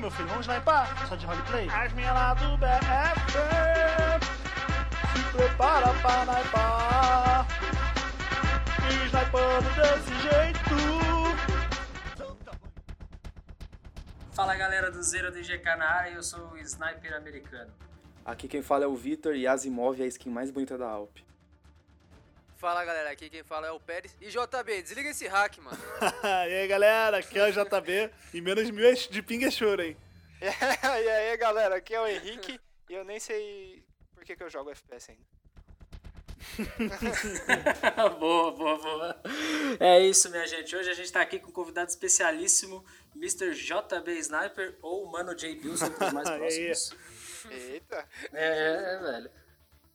meu filho, vamos sniper? Só de roleplay? As minhas lá do BFM se prepara pra sniper. E snipando desse jeito. Fala galera do Zero DGK na área, eu sou o Sniper americano. Aqui quem fala é o Vitor e Asimov é a skin mais bonita da Alp. Fala galera, aqui quem fala é o Pérez. E JB, desliga esse hack, mano. e aí galera, aqui é o JB e menos mil de ping é choro, hein? e aí galera, aqui é o Henrique e eu nem sei por que, que eu jogo FPS ainda. boa, boa, boa. É isso, minha gente. Hoje a gente tá aqui com um convidado especialíssimo, Mr. JB Sniper ou Mano J. Bilson, para os mais próximos. Eita! É, é, velho.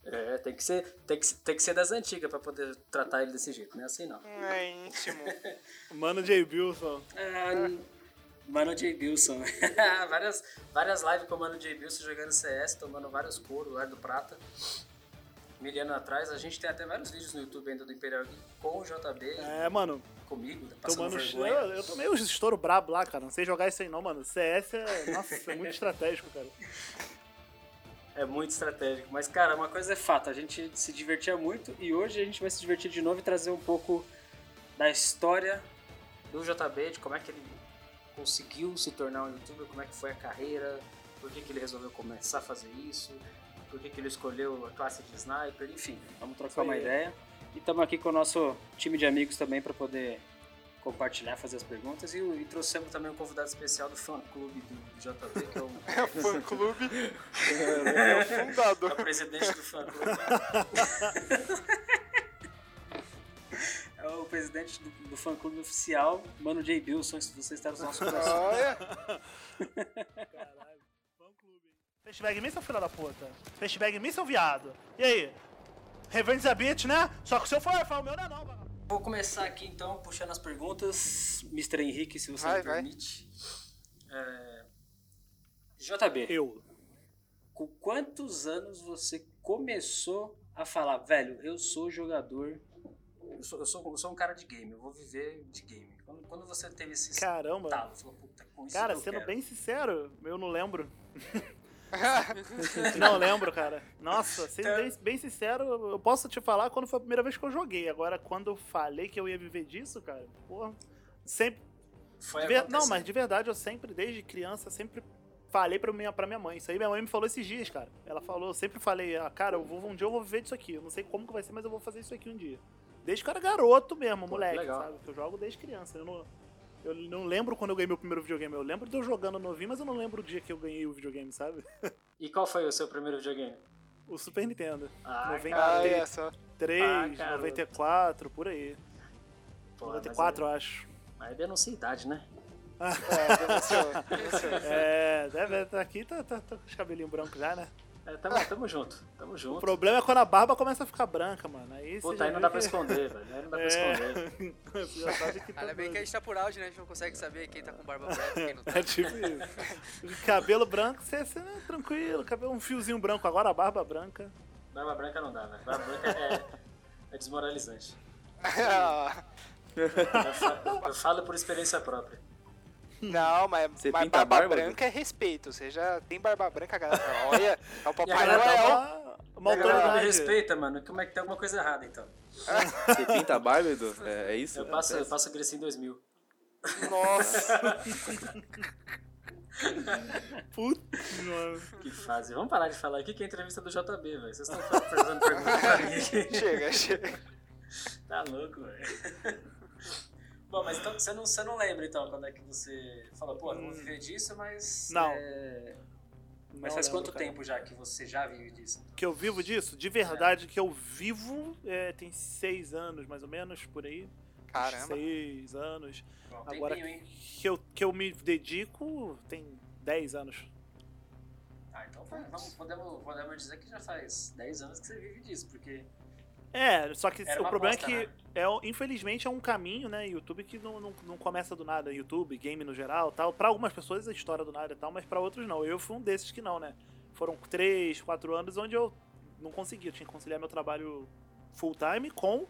É, tem que ser, tem que, tem que ser das antigas pra poder tratar ele desse jeito, não é assim não. É íntimo. Mano J. Bilson. É, Mano J. Bilson. várias, várias lives com o Mano J. Bilson jogando CS, tomando vários coros, lá do prata. Mil anos atrás, a gente tem até vários vídeos no YouTube ainda do Imperial com o JB. É, mano. Comigo, passando tomando vergonha. Eu, eu tomei os estouro brabo lá, cara. Não sei jogar isso aí não, mano. CS é, nossa, é muito estratégico, cara. É muito estratégico. Mas, cara, uma coisa é fato, a gente se divertia muito e hoje a gente vai se divertir de novo e trazer um pouco da história do JB, de como é que ele conseguiu se tornar um youtuber, como é que foi a carreira, por que, que ele resolveu começar a fazer isso, por que, que ele escolheu a classe de sniper, enfim, vamos trocar uma ideia. E estamos aqui com o nosso time de amigos também para poder compartilhar, fazer as perguntas. E, e, trouxemos também um convidado especial do fã clube do JB, que é o. É o fã clube. é o fundador. É o presidente do fã clube. é o presidente do, do fã clube oficial, Mano J. Bilson, se você está no nosso coração. Olha! Caralho, fã clube. Fastbag me, seu filho da puta. Fastbag me, seu viado. E aí? Revenge a bitch, né? Só que o seu foi, foi o meu não é não, mano. Vou começar aqui então, puxando as perguntas. Mr. Henrique, se você Vai, me permite. É... JB, Eu. com quantos anos você começou a falar, velho, eu sou jogador, eu sou, eu sou, eu sou um cara de game, eu vou viver de game. Quando, quando você teve esse Caramba. estalo, falou, puta, com isso Cara, sendo quero. bem sincero, eu não lembro. não lembro, cara. Nossa, sendo Então- bem, bem sincero, eu posso te falar quando foi a primeira vez que eu joguei. Agora, quando eu falei que eu ia viver disso, cara, porra, sempre. Foi ver- Não, mas de verdade, eu sempre, desde criança, sempre falei pra minha, pra minha mãe. Isso aí minha mãe me falou esses dias, cara. Ela falou, eu sempre falei, ah, cara, eu vou, um dia eu vou viver disso aqui. Eu não sei como que vai ser, mas eu vou fazer isso aqui um dia. Desde que eu era garoto mesmo, moleque, legal. sabe? Que eu jogo desde criança. Eu não, eu não lembro quando eu ganhei meu primeiro videogame. Eu lembro de eu jogando novinho, mas eu não lembro o dia que eu ganhei o videogame, sabe? E qual foi o seu primeiro videogame? O Super Nintendo. Ah, Ah, 93, é só. Ah, garoto. 94, por aí. Pô, 94, eu acho. Mas aí denuncia a idade, né? É, denunciou, denunciou. É, deve estar aqui, tá, tá, tá com os cabelinhos brancos já, né? É, tamo, tamo junto, tamo O junto. problema é quando a barba começa a ficar branca, mano. Aí Puta, aí não dá pra esconder, velho. Aí não dá pra É. esconder. Tá Ainda bem que a gente tá por áudio, né? A gente não consegue saber quem tá com barba branca e quem não tá. É tipo isso. Cabelo branco, você, você é tranquilo. Cabelo, um fiozinho branco. Agora a barba branca. Barba branca não dá, velho. Barba branca é, é desmoralizante. Eu falo, eu falo por experiência própria. Não, mas, Você mas barba, barba, branca é respeito. Você já tem barba branca, galera olha, é o Papai Noel. Uma, uma não me respeita, mano. Como é que tem alguma coisa errada, então? Você pinta a barba, Edu? É, é isso? Eu passo, eu passo Grecia em 2000. Nossa. Putz, mano. Que fase. Vamos parar de falar aqui que é a entrevista do JB, velho. Vocês estão fazendo pergunta pra mim chega, chega. Tá louco, velho. Bom, mas então você não, você não lembra então quando é que você falou, pô, eu vou viver disso, mas. Não. é, Não Mas faz lembro, quanto cara. tempo já que você já vive disso? Que eu vivo disso? De verdade, que eu vivo é, tem seis anos, mais ou menos, por aí. Caramba. Seis anos. Bom, Agora tempinho, que eu, que eu me dedico tem dez anos. Ah, então vamos, podemos, podemos dizer que já faz 10 anos que você vive disso, porque. É, só que o problema aposta, é que, né? é, infelizmente, é um caminho, né, YouTube que não, não, não começa do nada. YouTube, game no geral tal. Pra algumas pessoas é história do nada e tal, mas pra outros não. Eu fui um desses que não, né? Foram três, quatro anos onde eu não conseguia. Eu tinha que conciliar meu trabalho full time com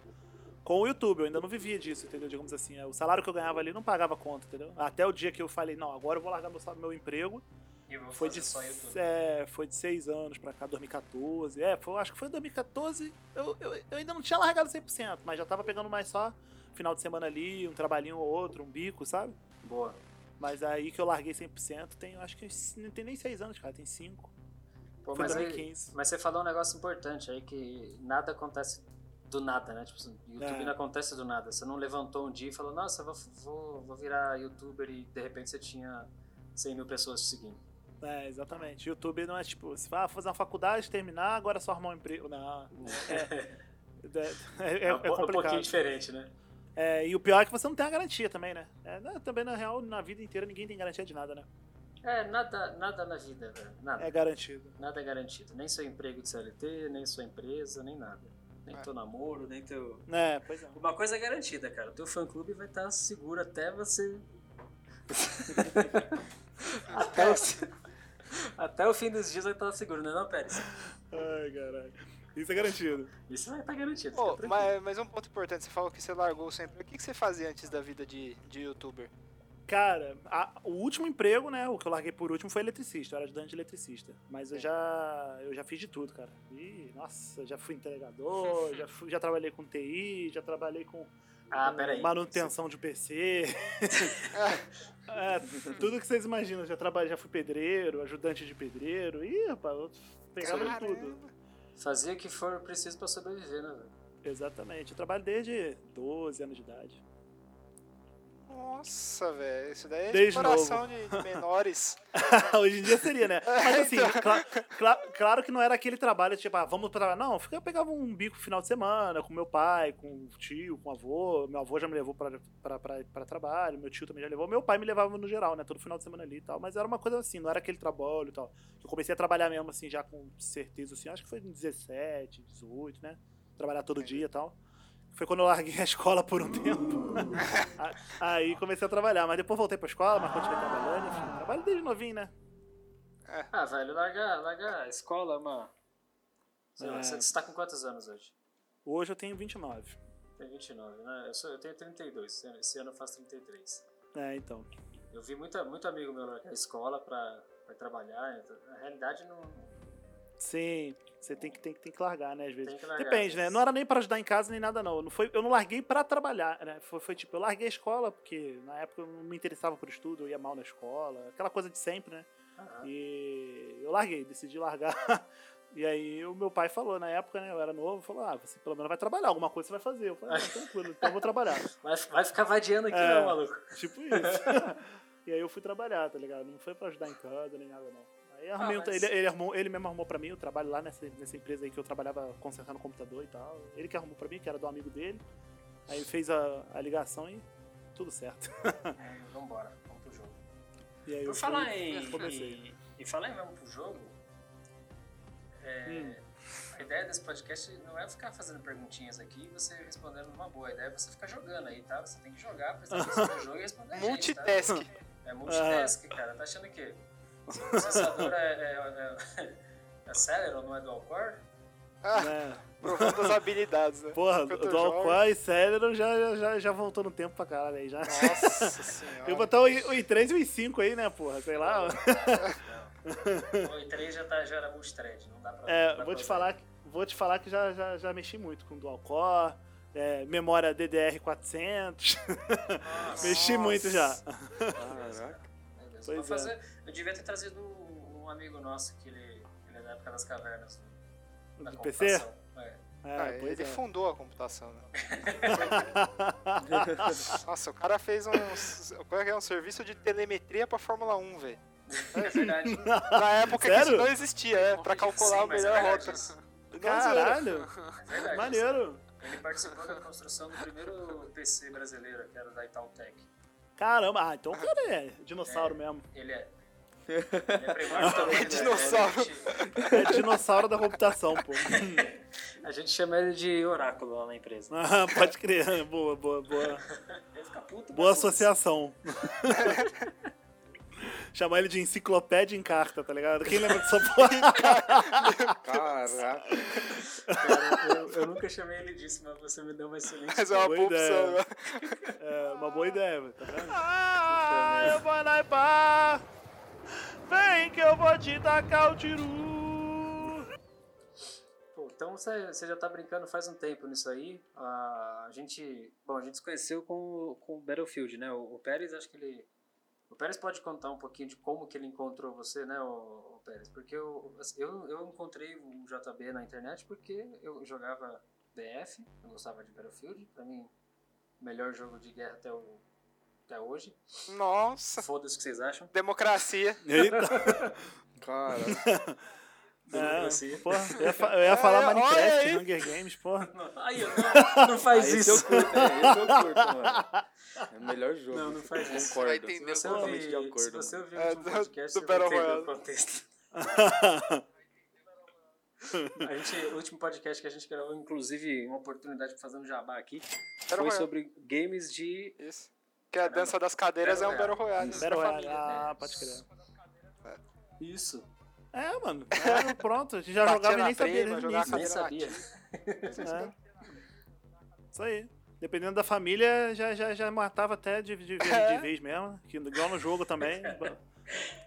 com o YouTube. Eu ainda não vivia disso, entendeu? Digamos assim, é, o salário que eu ganhava ali não pagava conta, entendeu? Até o dia que eu falei, não, agora eu vou largar meu, meu emprego. Foi de, é, foi de seis anos pra cá, 2014. É, foi, acho que foi 2014. Eu, eu, eu ainda não tinha largado 100%, mas já tava pegando mais só final de semana ali, um trabalhinho ou outro, um bico, sabe? Boa. Mas aí que eu larguei 100%, tem, acho que não tem nem seis anos, cara, tem cinco. Pô, Foi mas, aí, 2015. mas você falou um negócio importante aí que nada acontece do nada, né? Tipo, YouTube É. não acontece do nada. Você não levantou um dia e falou, nossa, vou, vou, vou virar youtuber e de repente você tinha 100 mil pessoas te seguindo. É, exatamente. YouTube não é tipo, você vai fazer uma faculdade, terminar, agora é só arrumar um emprego. Não. É, é, é- um, é po- um pouquinho complicado. diferente, né? É, e o pior é que você não tem a garantia também, né? É, né, também, na real, na vida inteira ninguém tem garantia de nada, né? É, nada, nada na vida, velho. Nada. É garantido. Nada é garantido. Nem seu emprego de CLT, nem sua empresa, nem nada. Nem É. teu namoro, nem teu. É, pois é. Uma coisa é garantida, cara. O teu fã clube vai estar seguro até você. até, o... até o fim dos dias vai estar seguro, né, não, Pérez? Ai, caralho. Isso é garantido. Isso vai estar garantido. Pô, fica tranquilo. mas, mas um ponto importante, você falou que você largou sempre. O que, que você fazia antes da vida de, de youtuber? Cara, a- o último emprego, né? O que eu larguei por último foi eletricista. Eu era ajudante de eletricista. Mas eu já, eu já fiz de tudo, cara. E, nossa, já fui entregador, já, fui, já trabalhei com TI, já trabalhei com Ah, peraí. manutenção de PC. É, tudo que vocês imaginam. Já trabalhei, já fui pedreiro, ajudante de pedreiro. Ih, rapaz, eu pegava tudo. Fazer o que for preciso pra sobreviver, né, velho? Exatamente. Eu trabalho desde 12 anos de idade. Nossa, velho. Isso daí é Desde exploração de, de menores. Hoje em dia seria, né? Mas assim, Então. cla- cla- claro que não era aquele trabalho, tipo, ah, vamos trabalhar. Não, eu pegava um bico no final de semana com meu pai, com o tio, com o avô. Meu avô já me levou pra, pra, pra, pra trabalho, meu tio também já levou. Meu pai me levava no geral, né? Todo final de semana ali e tal. Mas era uma coisa assim, não era aquele trabalho e tal. Eu comecei a trabalhar mesmo, assim, já com certeza, assim, acho que foi em 17, 18, né? Trabalhar todo dia e tal. Foi quando eu larguei a escola por um tempo. A- Aí comecei a trabalhar, mas depois voltei pra escola, mas continuei trabalhando, enfim. Trabalho desde novinho, né? Ah, velho, largar, largar a escola, mano. Sei lá, É. Você está com quantos anos hoje? Hoje eu tenho 29. Tem 29, né? Eu, sou, eu tenho 32, esse ano- esse ano eu faço 33. É, então. Eu vi muita, muito amigo meu largar a escola pra, pra trabalhar. então, Na realidade, não. Sim, você tem que, tem, tem que largar, né, às vezes. Depende, né? Não era nem pra ajudar em casa nem nada, não. não foi, eu não larguei pra trabalhar, né? Foi, foi tipo, eu larguei a escola, porque na época eu não me interessava por estudo, eu ia mal na escola, aquela coisa de sempre, né? Ah, E eu larguei, decidi largar. E aí o meu pai falou, na época, né? Eu era novo, falou, ah, você pelo menos vai trabalhar, alguma coisa você vai fazer. Eu falei, ah, tranquilo, então eu vou trabalhar. vai, vai ficar vadiando aqui, É. não, maluco. Tipo isso. e aí eu fui trabalhar, tá ligado? Não foi pra ajudar em casa nem nada, não. Aí Ah, tra- mas- ele, ele, arrumou, ele mesmo arrumou pra mim, eu trabalho lá nessa, nessa empresa aí que eu trabalhava consertando computador e tal. Ele que arrumou pra mim, que era do amigo dele. Aí ele fez a, a ligação e tudo certo. É, vambora, vamos pro jogo. E aí eu Por falar fui- em. comecei. em- E falar em vamos pro jogo. é, Hum. A ideia desse podcast não é ficar fazendo perguntinhas aqui e você respondendo numa boa. A ideia é você ficar jogando aí, tá? Você tem que jogar, prestar atenção no jogo e responder gente, tá? Multitask. É multitask, cara. Tá achando que o processador é, é, é, é Celeron, não é dual core? Ah, né? provando as habilidades, né? Porra, Dual jogo. Core e Celeron já, já, já voltou no tempo pra caralho aí já. Nossa senhora. Eu vou botar o, I- o i3 e o i5 aí, né, porra? Sei lá. Não. O i3 já, tá, já era multithread, não dá pra. É, dá vou pra te falar, que- vou te falar que já, já, já mexi muito com dual core, é, memória DDR400. Nossa. mexi muito já. Caraca. Deus, Pois vou é. fazer, Eu devia ter trazido um, amigo nosso que ele, ele é da época das cavernas. do- Da Do PC? computação. É. É, Ah, ele é. fundou a computação, né? Nossa, o cara fez um, é que é, um serviço de telemetria pra Fórmula 1, velho. É verdade. Na época que Sério? isso não existia, é, pra calcular Sim, a mas melhor é rota. Caralho, É verdade. maneiro. Ele participou da construção do primeiro PC brasileiro, que era da Itautec. Caramba, ah, então o cara é dinossauro mesmo. Ele é. Ele é primordial. É dinossauro. Gente, É dinossauro da computação, pô. a gente chama ele de oráculo lá na empresa. Ah, pode crer. Boa, boa, boa. Ele fica puto. Boa mas foda-se. associação. chamar ele de enciclopédia em carta, tá ligado? Quem lembra dessa porra? Caraca. Cara, eu, eu nunca chamei ele disso, mas você me deu uma excelente Mas é uma Boa boa opção. ideia. É uma boa ideia, velho, tá vendo? Ah, eu vou na pá. Vem que eu vou te tacar o tiru. Pô, então você, você já tá brincando faz um tempo nisso aí. A gente. Bom, a gente se conheceu com, o- com o Battlefield, né? O, o Pérez, acho que ele. O Pérez pode contar um pouquinho de como que ele encontrou você, né, o, Pérez? Porque eu, eu, eu encontrei o JB na internet porque eu jogava BF, eu gostava de Battlefield, pra mim, melhor jogo de guerra até, o, até hoje. Nossa. Foda-se o que vocês acham. Democracia. Eita. Cara. É, porra, eu ia, fa- eu ia falar É, olha Minecraft, aí. Hunger Games, porra. Aí, não, não faz Aí esse eu isso. curto, é, esse eu curto, mano. É o melhor jogo. Não, não faz isso. Concordo. Vai entender Se o você Totalmente ouvir, de acordo, se você ouvir o É, último do- podcast, do você vai Battle entender Royale. o contexto. A gente, o último podcast que a gente gravou, inclusive, uma oportunidade pra fazer um jabá aqui, Battle foi Royale. sobre games de... Isso. Que a dança das cadeiras é um Battle Royale. Isso. Battle Royale. Ah, pode crer. Isso. É, mano. É, pronto. A gente já Batia jogava e nem sabia prima, início. Nem sabia. É. Isso aí. Dependendo da família, já, já, já matava até de, de, vez, É. de vez mesmo. Que, igual no jogo também.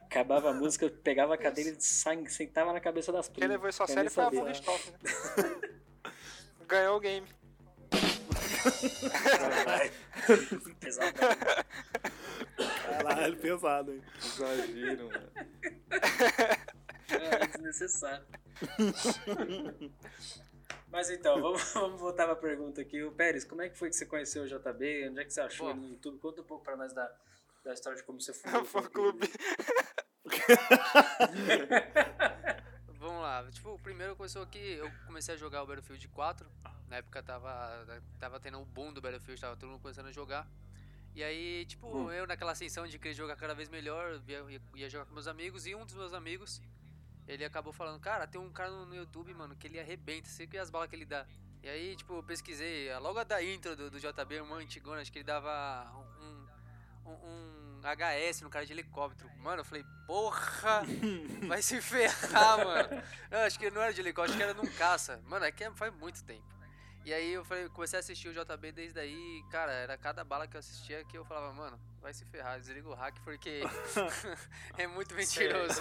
Acabava a música, pegava a cadeira e sa- sentava na cabeça das Quem primas. levou isso a sério foi a. Funstoff, né? Ganhou o game. Pesado. Caralho, pesado, hein? Exagero, mano. É desnecessário. Mas então, vamos, vamos voltar pra pergunta aqui. O Pérez, como é que foi que você conheceu o JB? Onde é que você achou Bom. ele no YouTube? Conta um pouco pra nós da, da história de como você o Fã clube. Vamos lá. Tipo, primeiro começou que eu comecei a jogar o Battlefield 4. Na época tava, tava tendo o boom do Battlefield, tava todo mundo começando a jogar. E aí, tipo, Hum. eu naquela ascensão de querer jogar cada vez melhor, ia, ia- ia jogar com meus amigos e um dos meus amigos, ele acabou falando, cara, tem um cara no, YouTube, mano, que ele arrebenta, você vê as balas que ele dá. E aí, tipo, eu pesquisei, ah, logo a da intro do, do JB, uma antigona, acho que ele dava um, um, um HS no cara de helicóptero. Mano, eu falei, porra, vai se ferrar, mano. Não, acho que não era de helicóptero, acho que era num caça. Mano, é que é- faz muito tempo. E aí eu falei, comecei a assistir o JB desde aí, cara, era cada bala que eu assistia que eu falava, mano, vai se ferrar, desliga o hack porque é muito mentiroso.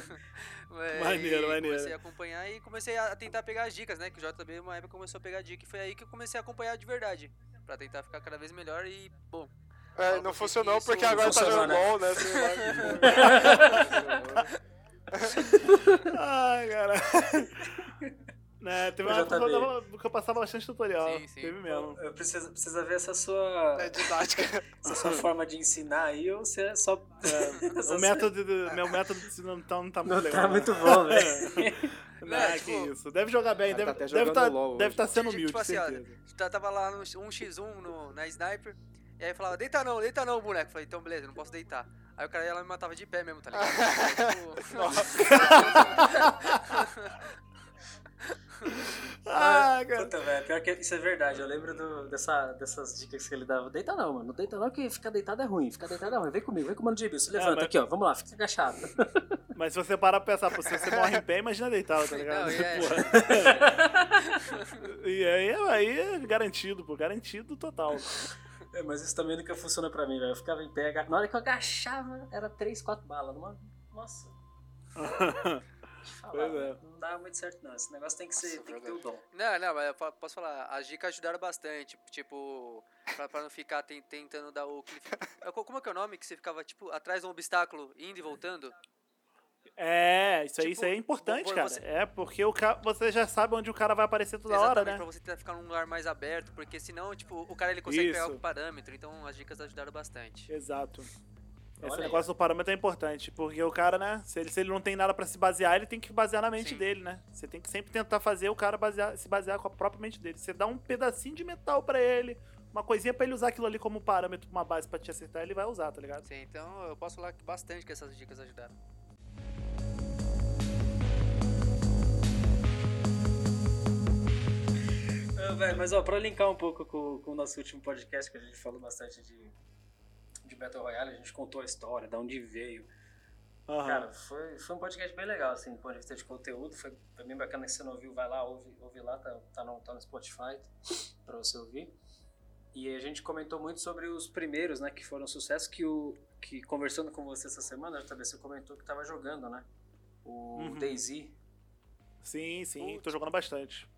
Mas Maneiro, maneiro. Comecei a acompanhar e comecei a tentar pegar as dicas, né? Que o JB uma época começou a pegar dica e foi aí que eu comecei a acompanhar de verdade. Pra tentar ficar cada vez melhor e, bom, É, não funcionou porque agora tá jogando né? LOL, né? Ai, cara. Né, teve uma época que eu, que eu passava bastante tutorial. Sim, sim. Teve mesmo. Eu preciso, precisa ver essa sua, É didática. essa sua forma de ensinar aí ou você é só. O método, do- meu método de não tá, não tá muito Não legal. tá né? muito bom, velho. Não, É, que tipo- isso. Deve jogar bem, Ah, deve tá deve tá, LOL deve hoje. tá sendo Tipo humilde, assim, ó, tá- tava lá no 1x1 no, na sniper. E aí falava, deita não, deita não, boneco. Falei, então beleza, não posso deitar. Aí o cara ia lá e me matava de pé mesmo, tá ligado? Tipo, Ah, cara. Puta, velho, pior que isso é verdade. Eu lembro do- dessa, dessas dicas que ele dava. Deita não, mano. Não deita não, que ficar deitado é ruim. Ficar deitado é ruim. Vem comigo, vem com o mano de Você levanta mas- aqui, ó. Vamos lá, fica agachado. Mas se você parar pra pensar, pô, se você morre em pé, imagina deitado, tá ligado? Não, e é- Porra. e aí, aí é garantido, pô, garantido total. É, mas isso também nunca funciona pra mim, velho. Eu ficava em pé, aga- na hora que eu agachava, era 3, 4 balas. Numa... Nossa. Falar, é. velho, não dá muito certo, não. Esse negócio tem que, ser, Nossa, tem que ter o dom. Não, não, mas posso falar, as dicas ajudaram bastante, tipo, pra, pra não ficar ten- tentando dar o cliff. Como é que é o nome que você ficava, tipo, atrás de um obstáculo, indo e voltando? É, isso aí, Tipo, isso aí é importante, cara. você- É, porque o ca... você já sabe onde o cara vai aparecer toda hora, né? pra você tentar ficar num lugar mais aberto, porque senão, tipo, o cara ele consegue pegar Isso. o parâmetro, então as dicas ajudaram bastante. Exato. Esse Olha aí. negócio do parâmetro é importante, porque o cara, né, se ele, se ele não tem nada pra se basear, ele tem que basear na mente Sim. dele, né? Você tem que sempre tentar fazer o cara basear, se basear com a própria mente dele. Você dá um pedacinho de metal pra ele, uma coisinha pra ele usar aquilo ali como parâmetro, uma base pra te acertar, ele vai usar, tá ligado? Sim, então eu posso falar que bastante que essas dicas ajudaram. Ah, velho, mas ó, pra linkar um pouco com, com o nosso último podcast, que a gente falou bastante de, de Battle Royale, a gente contou a história, de onde veio. Aham. Cara, foi, foi um podcast bem legal, assim, do ponto de vista de conteúdo. Foi, foi bem bacana que você não ouviu, vai lá, ouve, ouve lá, tá, tá, no, tá no Spotify pra você ouvir. E a gente comentou muito sobre os primeiros, né, que foram sucesso, que o que conversando com você essa semana, também você comentou que tava jogando, né? O Uhum. DayZ. Sim, sim, Putz. tô jogando bastante.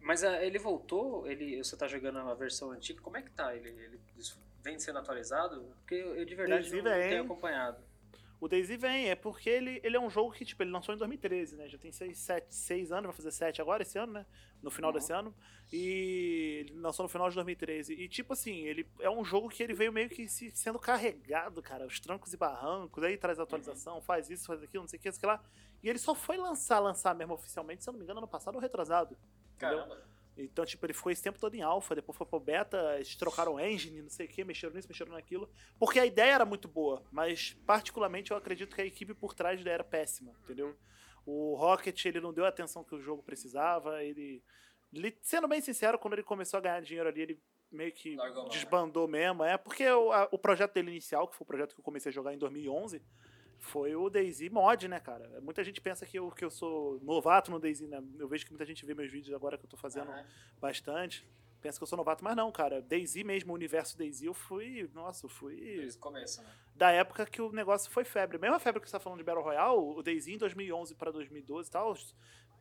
Mas ah, ele voltou, ele, você tá jogando a versão antiga, como é que tá? Ele, ele vem sendo atualizado? Porque eu, eu de verdade DayZ não, vem. tenho acompanhado. O Daisy vem, é porque ele, ele é um jogo que, tipo, ele lançou em 2013, né? Já tem 6, sete, seis anos, vai fazer 7 agora, esse ano, né? No final Uhum. desse ano. E ele lançou no final de 2013. E, tipo assim, ele é um jogo que ele veio meio que se, sendo carregado, cara. Os trancos e barrancos, aí traz atualização, faz isso, faz aquilo, não sei o que, sei lá. E ele só foi lançar, lançar mesmo oficialmente, se eu não me engano, ano passado ou retrasado. Entendeu? Então, tipo, ele ficou esse tempo todo em alpha, depois foi pro beta, eles trocaram engine, não sei o que, mexeram nisso, mexeram naquilo. Porque a ideia era muito boa, mas particularmente eu acredito que a equipe por trás era péssima, entendeu? O Rocket, ele não deu a atenção que o jogo precisava, ele... ele- Sendo bem sincero, quando ele começou a ganhar dinheiro ali, ele meio que Largou né? desbandou mesmo, é, porque o, a- o projeto dele inicial, que foi o projeto que eu comecei a jogar em 2011, foi o DayZ mod, né, cara? Muita gente pensa que eu, que eu sou novato no DayZ, né? Eu vejo que muita gente vê meus vídeos agora que eu tô fazendo Aham. bastante. Pensa que eu sou novato, mas não, cara. DayZ mesmo, o universo DayZ, eu fui. Nossa, eu fui. Desde o começo, né? Da época que o negócio foi febre. Mesma febre que você tá falando de Battle Royale, o DayZ em 2011 pra 2012 e tal,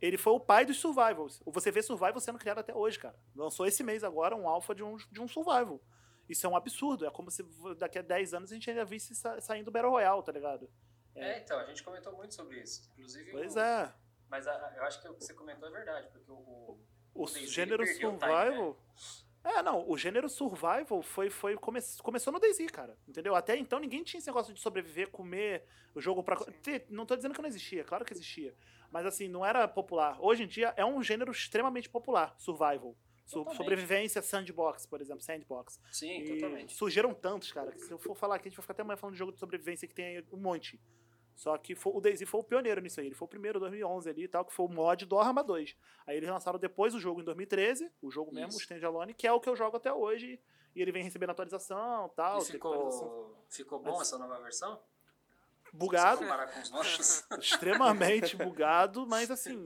ele foi o pai dos survivals. Você vê survival sendo criado até hoje, cara. Lançou esse mês agora um alpha de um, de um survival. Isso é um absurdo. É como se daqui a 10 anos a gente ainda visse sa- saindo Battle Royale, tá ligado? É. então, a gente comentou muito sobre isso. Inclusive, Pois o- é. Mas a- eu acho que o que você comentou é verdade, porque o. o- O gênero survival. time, É, não, o gênero survival foi, foi come, começou no DayZ, cara. Entendeu? Até então ninguém tinha esse negócio de sobreviver, comer o jogo pra. Não tô dizendo que não existia, claro que existia. Mas assim, não era popular. Hoje em dia é um gênero extremamente popular, survival. Totalmente. sobrevivência sandbox, por exemplo, sandbox. Sim, E totalmente. surgiram tantos, cara, que se eu for falar aqui, a gente vai ficar até amanhã falando de jogo de sobrevivência que tem aí um monte. Só que foi- o DayZ foi o pioneiro nisso aí. Ele foi o primeiro, 2011 ali e tal, que foi o mod do Arma 2. Aí eles lançaram depois o jogo em 2013, o jogo mesmo, Isso. o Standalone, que é o que eu jogo até hoje. E ele vem recebendo atualização tal. E tem atualização ficou, ficou bom essa nova versão? Bugado, extremamente bugado, mas assim,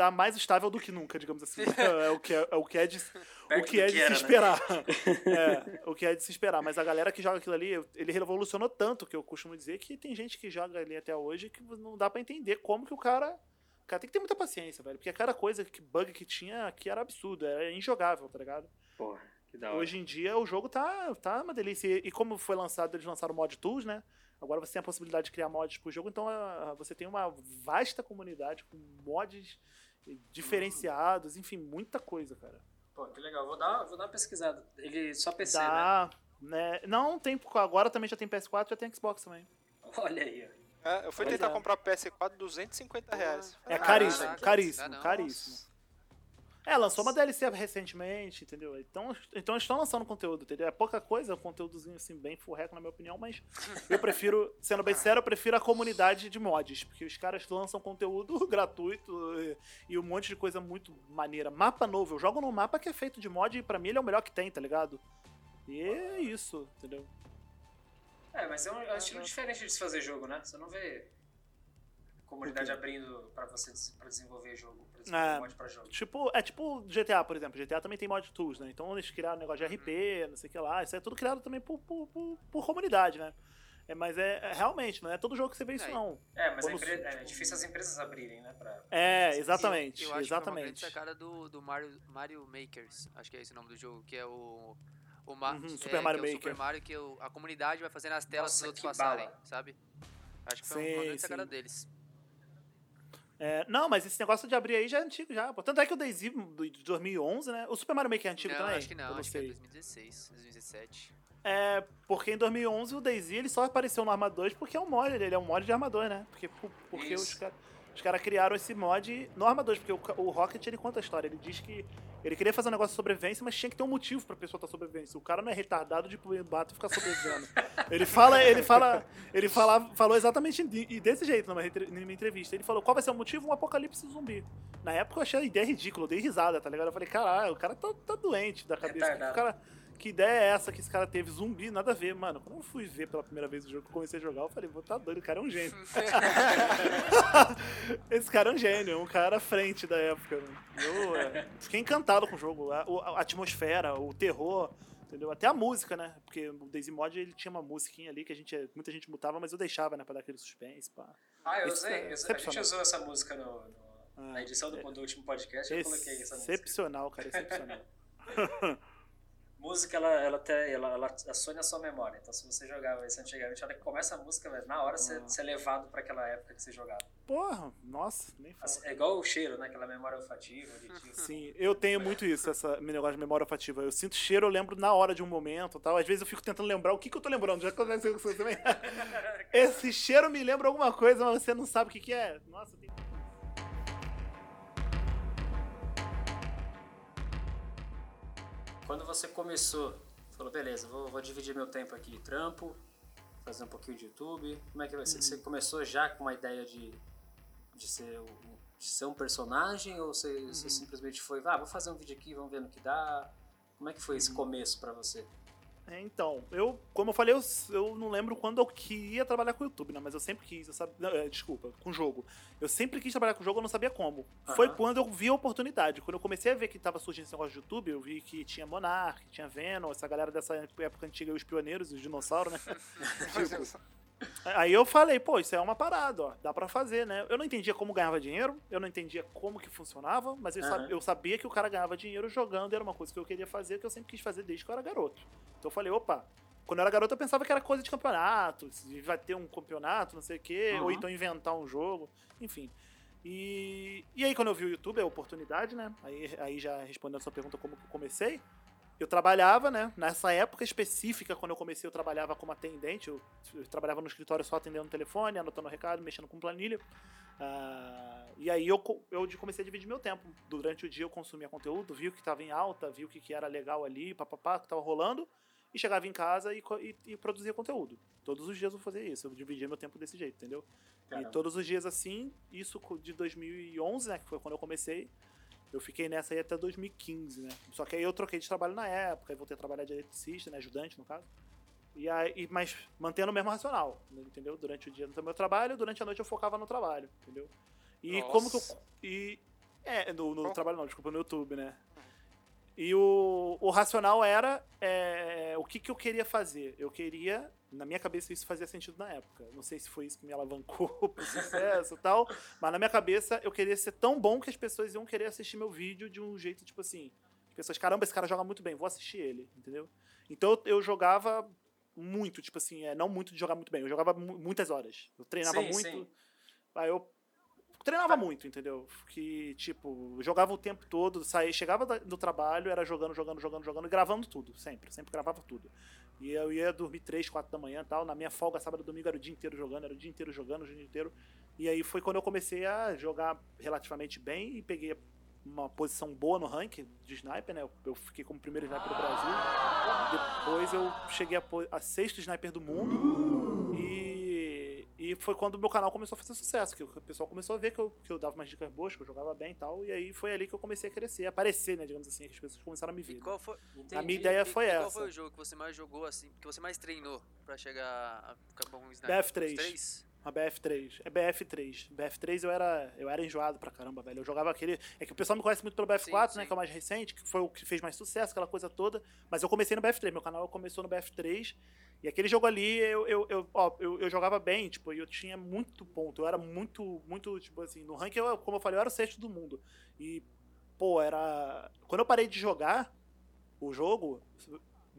tá mais estável do que nunca, digamos assim. É, o que é, é o que é de, o que é de se né? esperar. É, o que é de se esperar. Mas a galera que joga aquilo ali, ele revolucionou tanto que eu costumo dizer que tem gente que joga ali até hoje que não dá pra entender como que o cara. O cara tem que ter muita paciência, velho. Porque cada coisa, que bug que tinha aqui era absurdo, era injogável, tá ligado? Porra, que da Hoje em dia o jogo tá, tá uma delícia. E, e como foi lançado, eles lançaram o mod tools, né? Agora você tem a possibilidade de criar mods pro jogo, então ah, você tem uma vasta comunidade com mods diferenciados, enfim, muita coisa, cara. Pô, que legal. Vou dar, vou dar uma pesquisada. Ele só PC, né? Dá, né? Não, tem, agora também já tem PS4, já tem Xbox também. Olha aí, ó. É, eu fui Pois tentar é. comprar PS4 250 reais. É caríssimo, caríssimo, caríssimo. É, lançou uma DLC recentemente, entendeu? Então, então eles estão lançando conteúdo, entendeu? É pouca coisa, um conteúdozinho assim, bem furreco na minha opinião, mas eu prefiro, sendo bem sério, eu prefiro a comunidade de mods, porque os caras lançam conteúdo gratuito e, e um monte de coisa muito maneira. Mapa novo, eu jogo num mapa que é feito de mod e pra mim ele é o melhor que tem, tá ligado? E é isso, entendeu? É, mas é um, é um estilo diferente de se fazer jogo, né? Você não vê comunidade abrindo pra você pra desenvolver jogo, pra desenvolver É. mod pra jogo. Tipo, é tipo GTA, por exemplo. GTA também tem mod tools, né? Então eles criaram um negócio de RP, não sei o que lá. Isso é tudo criado também por, por, por, por comunidade, né? É, mas é, é realmente, não é todo jogo que você vê isso, Aí. não. É, mas Quando- empre- é difícil as empresas abrirem, né? Pra... É, exatamente, Eu acho que foi uma grande exatamente. sacada do, do Mario, Mario Makers, acho que é esse o nome do jogo, que é o. O Ma Uhum, é, Super Mario é o Maker. Super Mario que o- a comunidade vai fazendo as telas Nossa, para os outros passarem, bala. sabe? Acho que foi Sim, uma grande sacada deles. É, não, mas esse negócio de abrir aí já é antigo já. Pô. Tanto é que o DayZ do- de 2011, né? O Super Mario Maker é antigo não, também? acho que não, Eu acho que é sei. 2016, 2017. É, porque em 2011 o DayZ ele só apareceu no Arma 2 porque é um mod, ele é um mod de Arma 2, né? Porque, por- porque Isso. os caras os cara criaram esse mod no Arma 2, porque o, o Rocket ele conta a história, ele diz que ele queria fazer um negócio de sobrevivência, mas tinha que ter um motivo pra pessoa estar sobrevivendo. O cara não é retardado de ir bato e ficar sobrevivendo. ele fala, ele fala, ele fala, falou exatamente de- desse jeito numa, numa entrevista. Ele falou: "Qual vai ser o motivo? Um apocalipse zumbi". Na época eu achei a ideia ridícula, eu dei risada, tá ligado? Eu falei: "Caralho, o cara tá, tá doente da cabeça. O que que o Retardado. cara que ideia é essa que esse cara teve? Zumbi, nada a ver, mano. Quando eu fui ver pela primeira vez o jogo comecei a jogar, eu falei, vou tá doido, o cara é um gênio. esse cara é um gênio, um cara à frente da época. né? Eu é, fiquei encantado com o jogo. A, a atmosfera, o terror, entendeu? Até a música, né? Porque o Daisy Mod ele tinha uma musiquinha ali que a gente, muita gente mutava, mas eu deixava, né? Pra dar aquele suspense, pá. Ah, eu Isso usei. é a gente usou essa música no, no- Ah, na edição do, do último podcast, eu coloquei essa música. Excepcional, cara, excepcional. Música, ela, ela, até, ela, ela assone a sua memória. Então, se você jogava isso antigamente, a hora que começa a música, velho, na hora você, Ah. você é levado pra aquela época que você jogava. Porra, nossa, nem fala. Assim, é igual o cheiro, né? Aquela memória olfativa, auditiva. Sim, eu tenho muito isso, essa negócio de memória olfativa. Eu sinto cheiro, eu lembro na hora de um momento tal. Às vezes eu fico tentando lembrar o que, que eu tô lembrando. Já aconteceu com você também. Esse cheiro me lembra alguma coisa, mas você não sabe o que, que é. Nossa, tem... Quando você começou, falou, beleza, vou, vou dividir meu tempo aqui, trampo, fazer um pouquinho de YouTube. Como é que vai ser? Você começou já com uma ideia de, de, ser, um- de ser um personagem ou você, você simplesmente foi, ah, vou fazer um vídeo aqui, vamos ver no que dá? Como é que foi esse começo pra você? É, Então, eu, como eu falei, eu, eu não lembro quando eu queria trabalhar com o YouTube, né? Mas eu sempre quis, eu sabe, não, é, desculpa, com jogo. Eu sempre quis trabalhar com jogo, eu não sabia como. Foi Aham. quando eu vi a oportunidade. Quando eu comecei a ver que tava surgindo esse negócio de YouTube, eu vi que tinha Monark, tinha Venom, essa galera dessa época antiga, os pioneiros, os dinossauros, né? Aí eu falei, pô, isso é uma parada, ó, dá pra fazer, né? Eu não entendia como ganhava dinheiro, eu não entendia como que funcionava, mas eu, Aham. sab- eu sabia que o cara ganhava dinheiro jogando, era uma coisa que eu queria fazer, que eu sempre quis fazer desde que eu era garoto. Então eu falei, opa, quando eu era garoto eu pensava que era coisa de campeonato, vai ter um campeonato, não sei o quê, ou Uhum. então inventar um jogo, enfim. E, e aí quando eu vi o YouTube, a oportunidade, né? Aí, aí já respondendo a sua pergunta como que eu comecei, eu trabalhava, né? Nessa época específica, quando eu comecei, eu trabalhava como atendente. Eu, eu trabalhava no escritório só atendendo o telefone, anotando recado, mexendo com planilha. Ah, e aí eu, eu comecei a dividir meu tempo. Durante o dia eu consumia conteúdo, vi o que estava em alta, vi o que, que era legal ali, papapá, o que estava rolando. E chegava em casa e, e, e produzia conteúdo. Todos os dias eu fazia isso. Eu dividia meu tempo desse jeito, entendeu? Caramba. E todos os dias assim, isso de 2011, né? Que foi quando eu comecei. Eu fiquei nessa aí até 2015, né? Só que aí eu troquei de trabalho na época, aí voltei a trabalhar de eletricista, né? Ajudante, no caso. E aí, mas mantendo o mesmo racional, entendeu? Durante o dia no meu trabalho, durante a noite eu focava no trabalho, entendeu? E Nossa. como que eu. E. É, no, no trabalho não, desculpa, no YouTube, né? E o, o racional era é, o que, que eu queria fazer. Eu queria, na minha cabeça isso fazia sentido na época. Não sei se foi isso que me alavancou pro sucesso e tal, mas na minha cabeça eu queria ser tão bom que as pessoas iam querer assistir meu vídeo de um jeito tipo assim. As pessoas, caramba, esse cara joga muito bem, vou assistir ele, entendeu? Então eu, jogava muito, tipo assim, é, não muito de jogar muito bem, eu jogava mu- muitas horas. Eu treinava Sim, muito. sim. Aí eu treinava muito, entendeu? Que, tipo, jogava o tempo todo, saía, chegava do trabalho, era jogando, jogando, jogando, jogando, e gravando tudo, sempre, sempre gravava tudo. E eu ia dormir 3, 4 da manhã tal, na minha folga, sábado e domingo, era o dia inteiro jogando, era o dia inteiro jogando, o dia inteiro. E aí foi quando eu comecei a jogar relativamente bem e peguei uma posição boa no ranking de sniper, né? Eu, fiquei como primeiro sniper do Brasil. Depois eu cheguei a, a sexto sniper do mundo. E foi quando o meu canal começou a fazer sucesso, que o pessoal começou a ver que eu, que eu dava umas dicas boas, que eu jogava bem e tal. E aí foi ali que eu comecei a crescer, a aparecer, né, digamos assim, que as pessoas começaram a me ver. Né. qual Foi, entendi, a minha ideia e, foi e essa. Qual foi o jogo que você mais jogou, assim, que você mais treinou pra chegar a ficar bom em Death 3. 3? Uma BF3. É BF3. BF3 eu era, eu era enjoado pra caramba, velho. Eu jogava aquele. É que o pessoal me conhece muito pelo BF4, sim, sim. né? Que é o mais recente, que foi o que fez mais sucesso, aquela coisa toda. Mas eu comecei no BF3. Meu canal começou no BF3. E aquele jogo ali, eu, eu, eu, ó, eu, eu jogava bem, tipo, e eu tinha muito ponto. Eu era muito, muito, tipo assim, no ranking, eu, como eu falei, eu era o sexto do mundo. E, pô, era. Quando eu parei de jogar o jogo,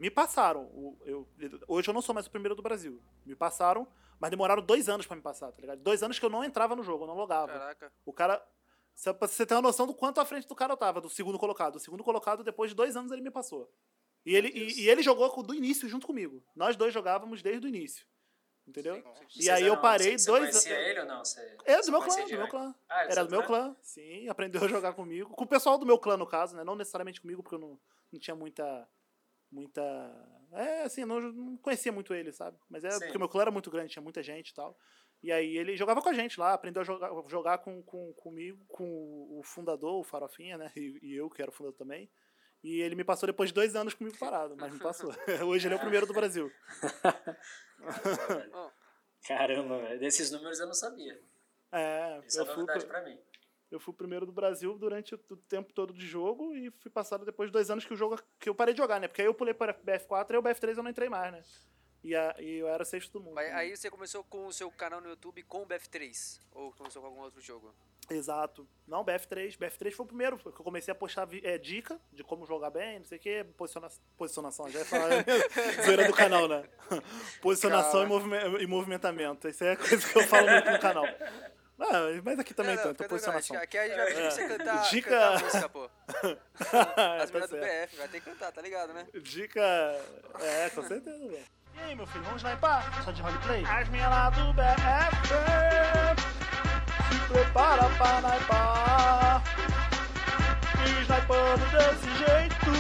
me passaram. Eu, hoje eu não sou mais o primeiro do Brasil. Me passaram, mas demoraram dois anos pra me passar, tá ligado? Dois anos que eu não entrava no jogo, eu não logava. Caraca. O cara. Pra você ter uma noção do quanto à frente do cara eu tava, do segundo colocado. O segundo colocado, depois de dois anos, ele me passou. E ele, e, e ele jogou do início junto comigo. Nós dois jogávamos desde o início. Entendeu? Sim. E aí eu parei você, dois Você anos- ele ou não? Você, É do você meu conhecia clã, do meu clã. Ah, Era é do meu clã, sim. Aprendeu a jogar comigo. Com o pessoal do meu clã, no caso, né? Não necessariamente comigo, porque eu não, não tinha muita. Muita. É, assim, eu não, não conhecia muito ele, sabe? Mas é porque o meu clã era muito grande, tinha muita gente e tal. E aí ele jogava com a gente lá, aprendeu a jogar, jogar com, com, comigo, com o fundador, o Farofinha, né? E, e eu, que era o fundador também. E ele me passou depois de dois anos comigo parado, mas me passou. Hoje ele é o primeiro do Brasil. Caramba, velho. Desses números eu não sabia. É, Isso é fui, novidade o- pra mim. Eu fui o primeiro do Brasil durante o tempo todo de jogo e fui passado depois de dois anos que o jogo que eu parei de jogar, né? Porque aí eu pulei para BF4 e o BF3 eu não entrei mais, né? E, a- e eu era sexto do mundo. mas aí você começou com o seu canal no YouTube com o BF3? Ou começou com algum outro jogo? Exato. Não, BF3. BF3 foi o primeiro, que eu comecei a postar é, dica de como jogar bem, não sei o que, posiciona posicionação, já ia falar zoeira do canal, né? Posicionação e, movime- e movimentamento. Isso é coisa que eu falo muito no canal. Ah, mas aqui também Não, não, tranquilo, posicionação. Aqui a gente vai pedir pra você cantar, Dica- cantar música, pô. É, As tá mulheres do certo. BF, vai ter que cantar, tá ligado, né? Dica. É, com certeza, velho. E aí, meu filho, vamos sniper? Só de roleplay? As minhas lá do BF se prepara pra sniper. E snipando desse jeito.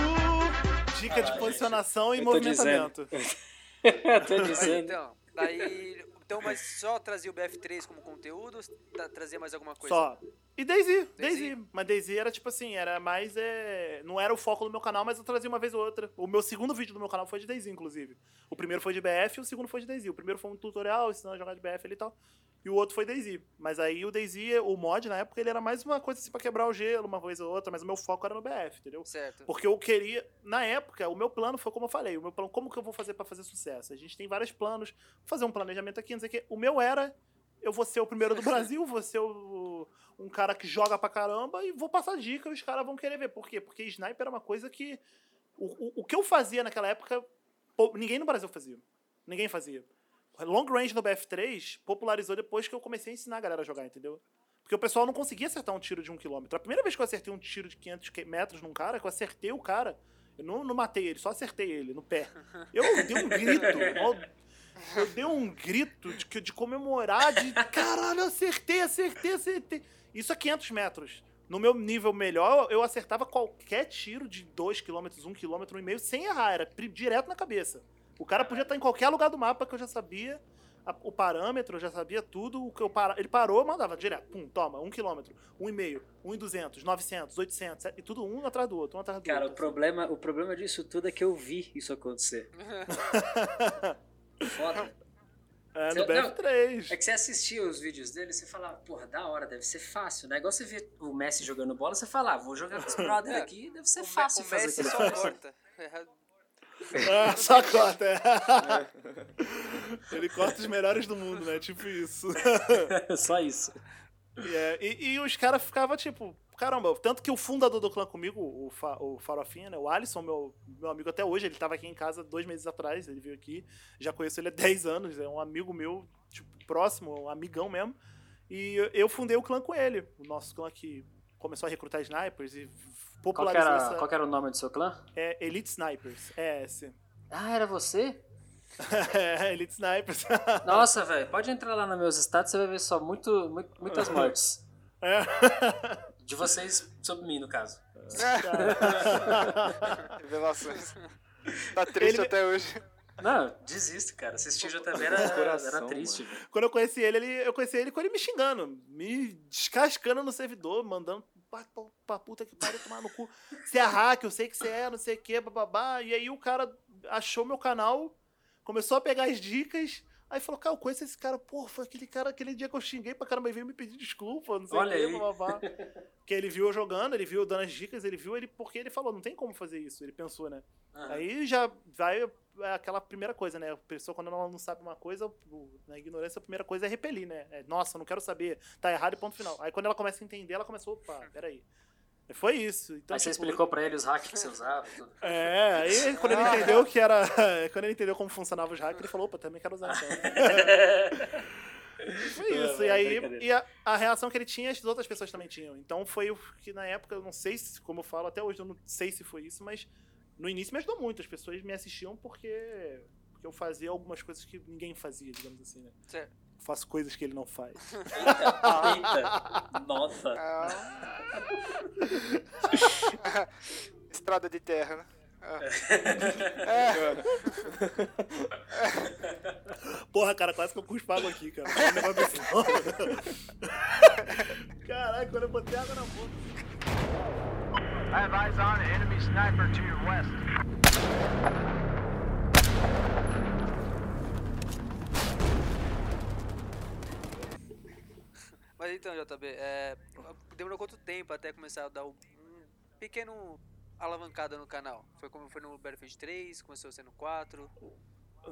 Dica de Caralho, posicionação e eu tô movimentamento. eu tô Aí, dizendo. então, daí. Então, mas só trazia o BF3 como conteúdo ou tra- trazia mais alguma coisa? Só. E Daisy, Daisy? Mas Daisy era tipo assim, era mais. É... Não era o foco do meu canal, mas eu trazia uma vez ou outra. O meu segundo vídeo do meu canal foi de Daisy, inclusive. O primeiro foi de BF e o segundo foi de Daisy. O primeiro foi um tutorial ensinando a jogar de BF ali e tal. E o outro foi Daisy. Mas aí o Daisy, o mod, na época, ele era mais uma coisa assim pra quebrar o gelo, uma vez ou outra, mas o meu foco era no BF, entendeu? Certo. Porque eu queria, na época, o meu plano foi como eu falei, o meu plano, como que eu vou fazer pra fazer sucesso? A gente tem vários planos, fazer um planejamento aqui, não sei o quê. O meu era, eu vou ser o primeiro do Brasil, vou ser o- um cara que joga pra caramba e vou passar dica e os caras vão querer ver. Por quê? Porque sniper é uma coisa que, o, o, o que eu fazia naquela época, ninguém no Brasil fazia. Ninguém fazia. Long range no BF3 popularizou depois que eu comecei a ensinar a galera a jogar, entendeu? Porque o pessoal não conseguia acertar um tiro de um quilômetro. A primeira vez que eu acertei um tiro de 500 que- metros num cara, que eu acertei o cara, eu não, não matei ele, só acertei ele no pé. Eu dei um grito. Eu dei um grito de, que- de comemorar, de caralho, acertei, acertei, acertei. Isso a 500 metros. No meu nível melhor, eu acertava qualquer tiro de 2 km, 1 km, 1,5 sem errar, era direto na cabeça. O cara podia estar em qualquer lugar do mapa que eu já sabia a- o parâmetro, eu já sabia tudo. O que eu para... Ele parou, mandava direto. Pum, toma, 1 km, 1,5, 1,200, 900, 800, e tudo um atrás do outro, um atrás do Cara, o outro. problema, o problema disso tudo é que eu vi isso acontecer. Foda. É, no Não, BF3. É que você assistia os vídeos dele e você falava, porra, da hora, deve ser fácil, né? Igual você vê o Messi jogando bola, você fala, ah, vou jogar com os brother É. aqui, deve ser O fácil o fazer Messi o que só corta. É, Ah, só corta, é. Ele corta os melhores do mundo, né? Tipo isso. Só isso. E, é, e- e os caras ficavam tipo, caramba, tanto que o fundador do clã comigo, o, Fa- o Farofinha, né? O Alisson, meu, meu amigo até hoje, ele tava aqui em casa dois meses atrás, ele veio aqui, já conheço ele há 10 anos, é um amigo meu, tipo, próximo, um amigão mesmo. E eu- fundei o clã com ele, o nosso clã que começou a recrutar snipers e Qual popularizou era, essa. qual era o nome do seu clã? É Elite Snipers, é esse. Ah, era você? É, Elite Snipers. Nossa, velho, pode entrar lá nos meus status, você vai ver só muito, mu- muitas mortes. É. De vocês sobre mim, no caso. Revelações. Tá triste Ele- até hoje. Não, desisto, cara. Assistir JB era, Coração, era triste, velho. Quando eu conheci ele, ele, eu conheci ele com ele me xingando, me descascando no servidor, mandando pra, pra, pra puta que pariu tomar no cu. Você é hack, eu sei que você é, não sei o que, bababá. E aí o cara achou meu canal, começou a pegar as dicas. Aí falou, cara, eu conheço esse cara, pô, foi aquele cara, aquele dia que eu xinguei pra caramba, ele veio me pedir desculpa, não sei o que, aí. bababá. Porque ele viu eu jogando, ele viu eu dando as dicas, ele viu ele, porque ele falou, não tem como fazer isso, ele pensou, né? Aham. Aí já vai é aquela primeira coisa, né? A pessoa, quando ela não sabe uma coisa, na ignorância, a primeira coisa é repelir, né? É, Nossa, não quero saber, tá errado e ponto final. Aí quando ela começa a entender, ela começou, opa, peraí. Foi isso. Então, Aí você tipo, explicou pra ele os hacks que você usava tudo. É, aí quando ele entendeu que era. quando ele entendeu como funcionava os hacks, ele falou, opa, também quero usar então. Foi isso. E é aí, e a, a reação que ele tinha, as outras pessoas também tinham. Então foi o que na época, eu não sei se, como eu falo, até hoje eu não sei se foi isso, mas no início me ajudou muito. As pessoas me assistiam porque, porque eu fazia algumas coisas que ninguém fazia, digamos assim, né? Certo. Faço coisas que ele não faz. Eita, eita. Nossa. Ah. Estrada de terra, né? Porra, cara, quase que eu cuspo água aqui, cara. Caralho, quando eu botei água na boca. I have eyes on an enemy sniper to your west. Mas então, JB, é, demorou quanto tempo até começar a dar um pequeno alavancada no canal? Foi como foi no Battlefield 3, começou sendo 4.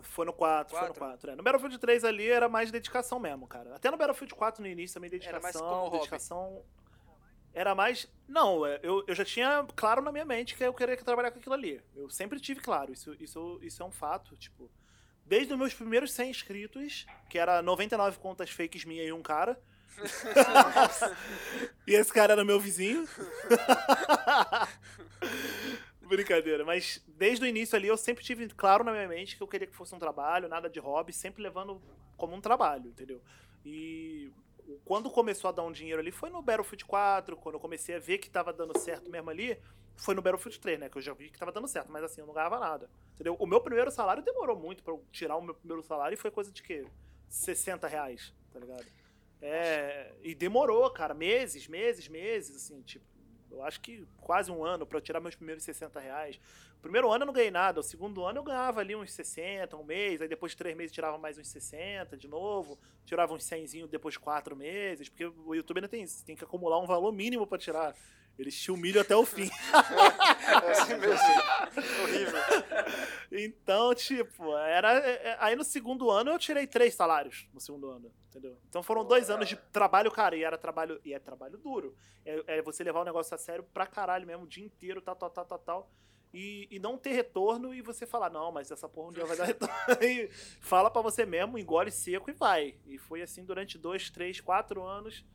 Foi no 4, foi no Quatro? 4. É. No Battlefield 3 ali era mais dedicação mesmo, cara. Até no Battlefield 4 no início também Era mais dedicação. como hobby. dedicação. Era mais. Não, é, eu, eu já tinha claro na minha mente que eu queria trabalhar com aquilo ali. Eu sempre tive claro, isso, isso, isso é um fato. Tipo, desde os meus primeiros 100 inscritos, que era 99 contas fakes minha e um cara. e esse cara era meu vizinho. Brincadeira, mas desde o início ali eu sempre tive claro na minha mente que eu queria que fosse um trabalho, nada de hobby, sempre levando como um trabalho, entendeu? E quando começou a dar um dinheiro ali foi no Battlefield 4, quando eu comecei a ver que tava dando certo mesmo ali, foi no Battlefield 3, né? Que eu já vi que tava dando certo, mas assim, eu não ganhava nada. Entendeu? O meu primeiro salário demorou muito pra eu tirar o meu primeiro salário e foi coisa de quê? 60 reais, tá ligado? É, e demorou, cara, meses, meses, meses, assim, tipo, eu acho que quase um ano pra eu tirar meus primeiros 60 reais. O primeiro ano eu não ganhei nada, o segundo ano eu ganhava ali uns 60, um mês, aí depois de três meses tirava mais uns 60 de novo, tirava uns 100 depois de quatro meses, porque o YouTube ainda tem tem que acumular um valor mínimo pra tirar. Eles te humilham até o fim. É assim mesmo. Horrível. Então, tipo, era. é, Aí no segundo ano eu tirei três salários no segundo ano, entendeu? Então foram dois anos de trabalho, cara, e era trabalho. E é trabalho duro. É, é você levar o negócio a sério pra caralho mesmo, o dia inteiro, tal, tal, tal, tal, tal. E, e não ter retorno e você falar, não, mas essa porra um dia vai dar retorno. E fala pra você mesmo, engole seco e vai. E foi assim durante dois, três, quatro anos.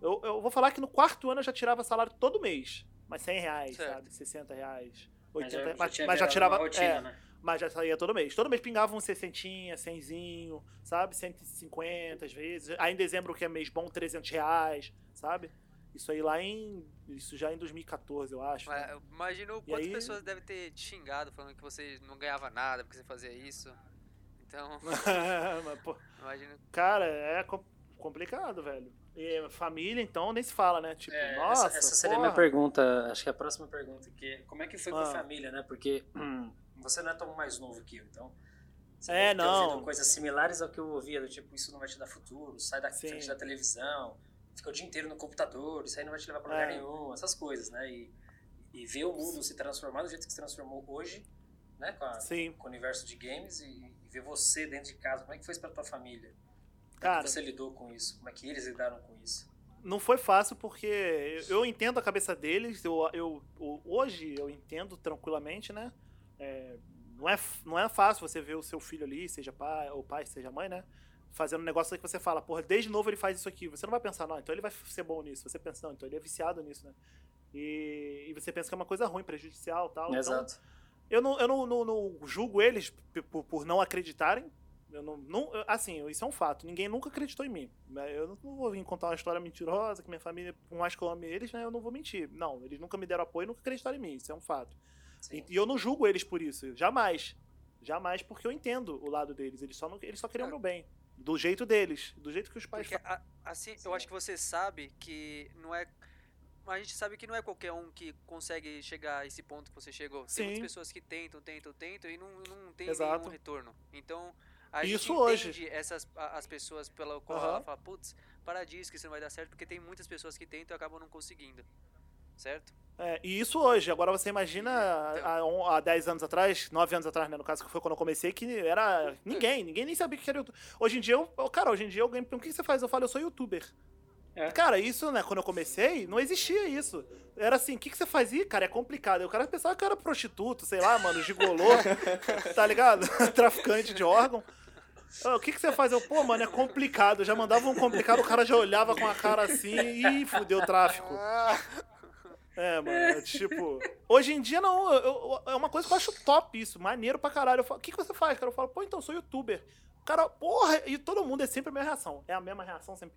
Eu, eu vou falar que no quarto ano eu já tirava salário todo mês. Mas 100 reais, Certo. sabe? 60 reais. Mas 80, já, mas, tinha mas já tirava. rotina, é, né? mas já saía todo mês. Todo mês pingava um 60, 100, sabe? 150 às vezes. Aí em dezembro, que é mês bom, 300 reais, sabe? Isso aí lá em. Isso já em 2014, eu acho. Mas né? eu imagino quantas aí- pessoas devem ter te xingado falando que você não ganhava nada porque você fazia isso. Então, Mas, pô, imagino. cara, é com- complicado, velho. E família, então, nem se fala, né? Tipo, É, nossa. essa, essa seria a minha pergunta, acho que a próxima pergunta, que é, como é que foi com a Ah. família, né? Porque hum, você não é tão mais novo que eu, então... Você É, não. coisas similares ao que eu ouvia, do tipo, isso não vai te dar futuro, sai da Sim. frente da televisão, fica o dia inteiro no computador, isso aí não vai te levar pra lugar É. nenhum, essas coisas, né? E, e ver o mundo se transformar do jeito que se transformou hoje, né? Com, a- com o universo de games e, e ver você dentro de casa, como é que foi isso pra tua família? Como Cara, é que você lidou com isso? Como é que eles lidaram com isso? não foi fácil porque eu eu entendo a cabeça deles. Eu, eu, hoje eu entendo tranquilamente, né? É, não, é, não é fácil você ver o seu filho ali, seja pai, ou pai, seja mãe, né? Fazendo um negócio que você fala, porra, desde novo ele faz isso aqui. Você não vai pensar, não, então ele vai ser bom nisso. Você pensa, não, então ele é viciado nisso, né? E, e você pensa que é uma coisa ruim, prejudicial e tal. Então, Exato. eu não, eu não, não- não julgo eles por, por não acreditarem. Eu não, não- assim, isso é um fato. Ninguém nunca acreditou em mim. né? Eu não vou vir contar uma história mentirosa, que minha família, por mais que eu ame eles, né, eu não vou mentir. Não, eles nunca me deram apoio e nunca acreditaram em mim. Isso é um fato. Sim. E, e eu não julgo eles por isso. Jamais. Jamais, porque eu entendo o lado deles. Eles só, não, eles só queriam o meu bem. Do jeito deles. Do jeito que os pais a- assim, eu acho que você sabe que não é. A gente sabe que não é qualquer um que consegue chegar a esse ponto que você chegou. Tem muitas Sim. pessoas que tentam, tentam, tentam e não, não tem Exato. nenhum retorno. Então, a Isso gente hoje. entende essas, as pessoas pela qual Aham. ela fala, putz, para disso que isso não vai dar certo, porque tem muitas pessoas que tentam e acabam não conseguindo. Certo? É, e isso hoje. Agora você imagina há, um- há 10 anos atrás, 9 anos atrás, né? No caso, que foi quando eu comecei, que era ninguém. Ninguém nem sabia o que era YouTube. Hoje em dia, eu, eu- cara, hoje em dia alguém me pergunta, o que você faz? Eu falo, eu sou youtuber. É. Cara, isso, né, quando eu comecei, não existia isso. Era assim, o que, que você fazia? Cara, é complicado. O cara pensava que eu era prostituto, sei lá, mano, gigolô, tá ligado? Traficante de órgão. "Ah, O que, que você faz? Eu, pô, mano, é complicado. Eu já mandava um complicado, o cara já olhava com a cara assim e fudeu o tráfico. É, mano, é tipo. Hoje em dia, não. eu- eu- é uma coisa que eu acho top isso, maneiro pra caralho. Eu falo, o que, que você faz, cara? Eu falo, pô, então, sou youtuber. Cara, porra, e todo mundo é sempre a mesma reação. É a mesma reação sempre.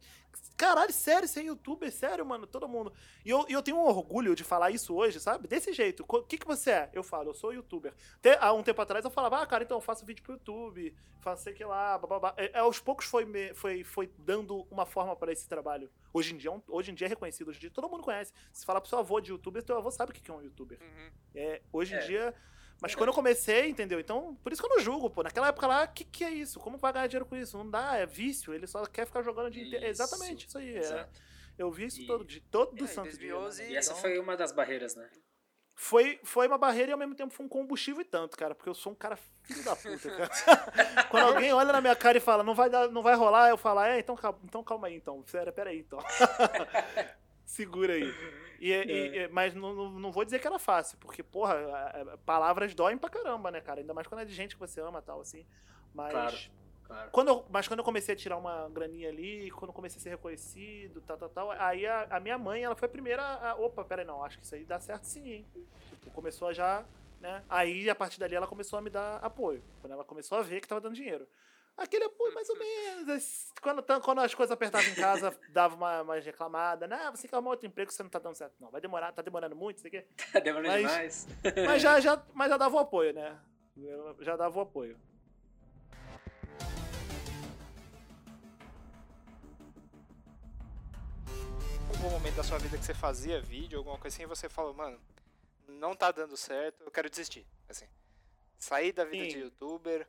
Caralho, sério, você é youtuber? Sério, mano, todo mundo. E eu, eu tenho um orgulho de falar isso hoje, sabe? Desse jeito. O que, que você é? Eu falo, eu sou youtuber. Até, há um tempo atrás eu falava, ah, cara, então eu faço vídeo pro YouTube, faço sei que lá, bababá. É, aos poucos foi, me- foi, foi dando uma forma para esse trabalho. Hoje em, dia, é hoje em dia é reconhecido, hoje em dia todo mundo conhece. Se falar pro seu avô de youtuber, teu avô sabe o que que é um youtuber. Uhum. É, hoje em É. dia. Mas quando eu comecei, entendeu? Então, por isso que eu não julgo, pô. Naquela época lá, o que, que é isso? Como vai ganhar dinheiro com isso? Não dá, é vício. Ele só quer ficar jogando o dia inteiro. Exatamente, isso aí. é. Eu vi isso E- todo, de todo É, santo dia. 2011 né? E essa Então, foi uma das barreiras, né? foi, foi uma barreira e ao mesmo tempo foi um combustível e tanto, cara. Porque eu sou um cara filho da puta, cara. Quando alguém olha na minha cara e fala, não vai, dar, não vai rolar, eu falo, é, então calma, então calma aí, então. Sério, peraí, então. Segura aí. E, e- e- mas não, não, vou dizer que era fácil, porque, porra, palavras doem pra caramba, né, cara? Ainda mais quando é de gente que você ama e tal, assim. Mas. Claro. Claro. Quando eu, mas quando eu comecei a tirar uma graninha ali, quando eu comecei a ser reconhecido, tal, tal, tal, aí a, a minha mãe, ela foi a primeira a, opa, peraí, não, acho que isso aí dá certo sim, hein? Tipo, começou a já, né? Aí, a partir dali, ela começou a me dar apoio. Quando ela começou a ver que tava dando dinheiro. Aquele apoio, mais ou menos. Quando, quando as coisas apertavam em casa, dava uma, uma reclamada. Não, você quer arrumar outro emprego, você não tá dando certo. Não, vai demorar, tá demorando muito, isso aqui. Demorou Mas- demais. Mas já, já, mas já dava o apoio, né? Já dava o apoio. Algum momento da sua vida que você fazia vídeo, alguma coisa assim, e você falou, mano, não tá dando certo, eu quero desistir. Assim. Sair da vida de Sim. youtuber.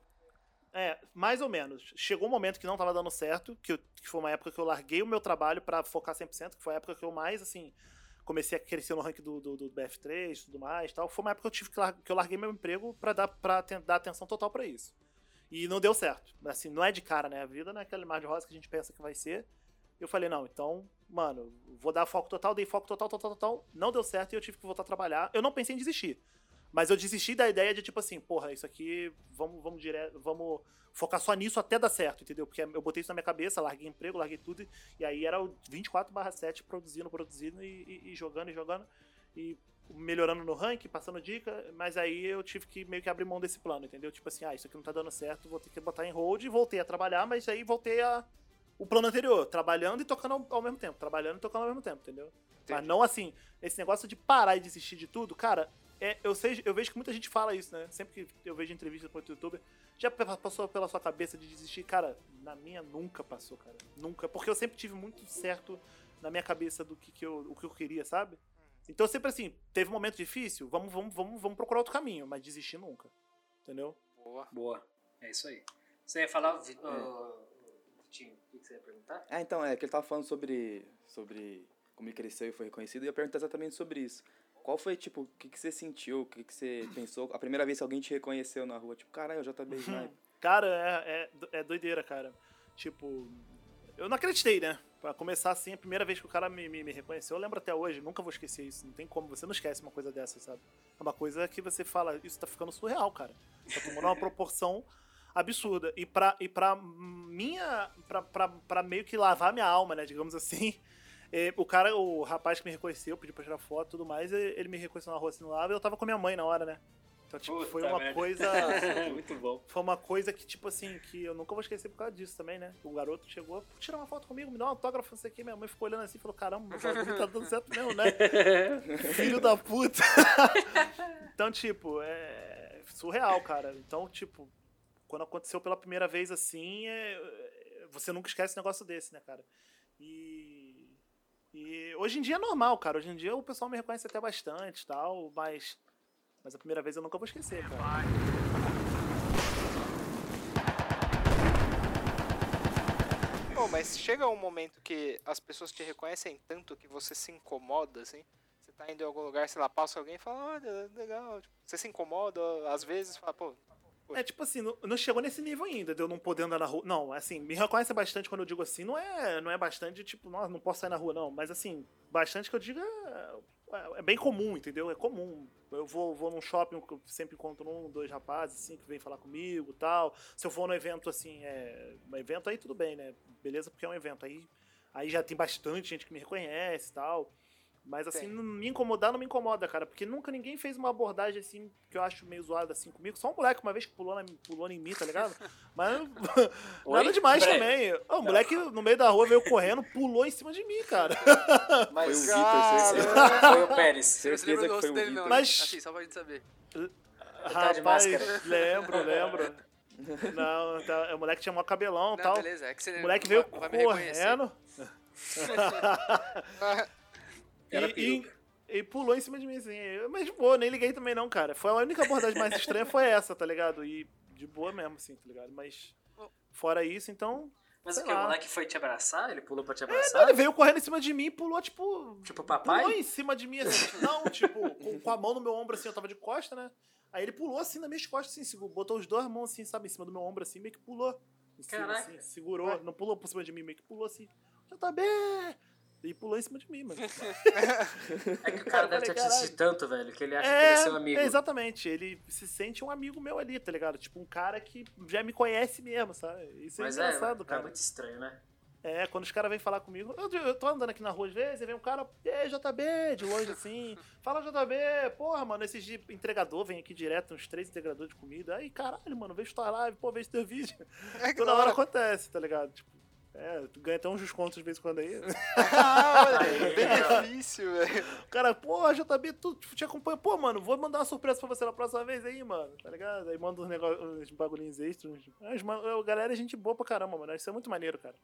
É, mais ou menos. Chegou um momento que não tava dando certo, que, eu- que foi uma época que eu larguei o meu trabalho pra focar 100%, que foi a época que eu mais, assim, comecei a crescer no ranking do, do, do BF3 e tudo mais tal. Foi uma época que eu tive que, lar- que eu larguei meu emprego pra dar, pra dar atenção total pra isso. E não deu certo. Assim, não é de cara, né? A vida não é aquele mar de rosa que a gente pensa que vai ser. Eu falei, não, então, mano, vou dar foco total, dei foco total, total, total. Não deu certo e eu tive que voltar a trabalhar. Eu não pensei em desistir. Mas eu desisti da ideia de, tipo assim, porra, isso aqui, vamos, vamos direto, vamos focar só nisso até dar certo, entendeu? Porque eu botei isso na minha cabeça, larguei emprego, larguei tudo, e aí era o 24 7 produzindo, produzindo e, e- e jogando e jogando. E melhorando no ranking, passando dica, mas aí eu tive que meio que abrir mão desse plano, entendeu? Tipo assim, ah, isso aqui não tá dando certo, vou ter que botar em hold e voltei a trabalhar, mas aí voltei a o plano anterior, trabalhando e tocando ao, ao mesmo tempo, trabalhando e tocando ao mesmo tempo, entendeu? Mas Entendi. não assim, esse negócio de parar e desistir de tudo, cara, é, eu, sei, eu vejo que muita gente fala isso, né? Sempre que eu vejo entrevistas com outro youtuber, já passou pela sua cabeça de desistir? Cara, na minha nunca passou, cara. Nunca. Porque eu sempre tive muito certo na minha cabeça do que, que eu, o que eu queria, sabe? Então sempre assim, teve um momento difícil, vamos, vamos, vamos, vamos procurar outro caminho, mas desistir nunca. Entendeu? Boa. Boa. É isso aí. Você ia falar, ô, Vitinho, o que que você ia perguntar? Ah, então, é que ele tava falando sobre, sobre como ele cresceu e foi reconhecido, e eu ia perguntar exatamente sobre isso. Qual foi, tipo, o que, que você sentiu, o que, que você pensou a primeira vez que alguém te reconheceu na rua? Tipo, caralho, o JB. Cara, é, é, é doideira, cara. Tipo, eu não acreditei, né? Pra começar assim, a primeira vez que o cara me, me, me reconheceu, eu lembro até hoje, nunca vou esquecer isso. Não tem como, você não esquece uma coisa dessa, sabe? É uma coisa que você fala, isso tá ficando surreal, cara. Tá tomando uma proporção absurda. E pra, e pra minha. Pra, pra, pra meio que lavar minha alma, né? Digamos assim. Eh, o cara, o rapaz que me reconheceu, pediu pra tirar foto e tudo mais, ele me reconheceu na rua assim no lado e eu tava com minha mãe na hora, né? Então, tipo, Puta foi uma merda. coisa. Muito bom. Foi uma coisa que, tipo assim, que eu nunca vou esquecer por causa disso também, né? O garoto chegou, "Pô, tira uma foto comigo, me dá um autógrafo, não sei o que. Minha mãe ficou olhando assim e falou: caramba, o bagulho tá dando certo mesmo, né? Filho da puta. então, tipo, é surreal, cara. Então, tipo, quando aconteceu pela primeira vez assim, é- é- você nunca esquece um negócio desse, né, cara? E. E hoje em dia é normal, cara. Hoje em dia o pessoal me reconhece até bastante tal, mas. Mas a primeira vez eu nunca vou esquecer, cara. Pô, mas chega um momento que as pessoas te reconhecem tanto que você se incomoda, assim. Você tá indo em algum lugar, sei lá, passa alguém e fala, olha, legal. Tipo, você se incomoda, às vezes, fala, pô, É tipo assim, não, não chegou nesse nível ainda, de eu não poder andar na rua. Não, assim, me reconhece bastante quando eu digo assim, não é, não é bastante tipo, nossa, não posso sair na rua, não. Mas assim, bastante que eu digo é, é bem comum, entendeu? É comum. Eu vou, vou num shopping, eu sempre encontro um, dois rapazes, assim, que vêm falar comigo tal. Se eu for num evento, assim, é. Um evento aí tudo bem, né? Beleza, porque é um evento. Aí, aí já tem bastante gente que me reconhece e tal. Mas assim, Sim. não me incomodar não me incomoda, cara. Porque nunca ninguém fez uma abordagem assim que eu acho meio zoada assim comigo. Só um moleque uma vez que pulou, na, pulou em mim, tá ligado? Mas Oi? nada demais Peraí. também. O moleque no meio da rua veio correndo, pulou em cima de mim, cara. Foi o Mas Vitor, Cara, certeza. foi o Pérez. Certeza que foi o dele, Vitor. não. Mas- Assim, só pra gente saber. Tá de máscara. lembro, lembro. Não, tá, o moleque tinha mó cabelão e tal. beleza, é que você O moleque veio vai- não vai me reconhecer. correndo. Era e, peruca. e, e pulou em cima de mim, assim. Eu- Mas de boa, nem liguei também não, cara. Foi a única abordagem mais estranha foi essa, tá ligado? E de boa mesmo, assim, tá ligado? Mas fora isso, então... Mas o que? O moleque foi te abraçar? Ele pulou pra te Não, abraçar? ele veio correndo em cima de mim e pulou, tipo... Tipo Pulou papai? em cima de mim, assim. Não, tipo, com, com a mão no meu ombro, assim, eu tava de costa, né? Aí ele pulou, assim, nas minhas costas, assim, botou os dois mãos, assim, sabe, em cima do meu ombro, assim, meio que pulou. Em cima, Caraca. assim, segurou, não pulou por cima de mim, meio que pulou, assim, JB! E pulou em cima de mim, mano. É que o cara deve ter falei, te assistido tanto, velho, que ele acha que ele é seu amigo. É, exatamente. Ele se sente um amigo meu ali, tá ligado? Tipo, um cara que já me conhece mesmo, sabe? Isso é Mas é, engraçado, é cara. muito estranho, né? É, quando os caras vêm falar comigo, eu, eu tô andando aqui na rua às vezes, e vem um cara, ei, JB, de longe assim, fala JB, porra, mano, esses de entregador, vem aqui direto, uns três entregadores de comida, aí, caralho, mano, vejo tua live, pô, vejo teu vídeo. É Toda da hora hora. acontece, tá ligado? Tipo, é, tu ganha até uns descontos de vez em quando aí. Ah, olha, benefício, velho. O cara, pô, JB, tu te acompanha, pô, mano, vou mandar uma surpresa pra você na próxima vez aí, mano, tá ligado? Aí manda uns, negócios, uns bagulhinhos extras, uns... Mas, mano, a galera é gente boa pra caramba, mano, isso é muito maneiro, cara.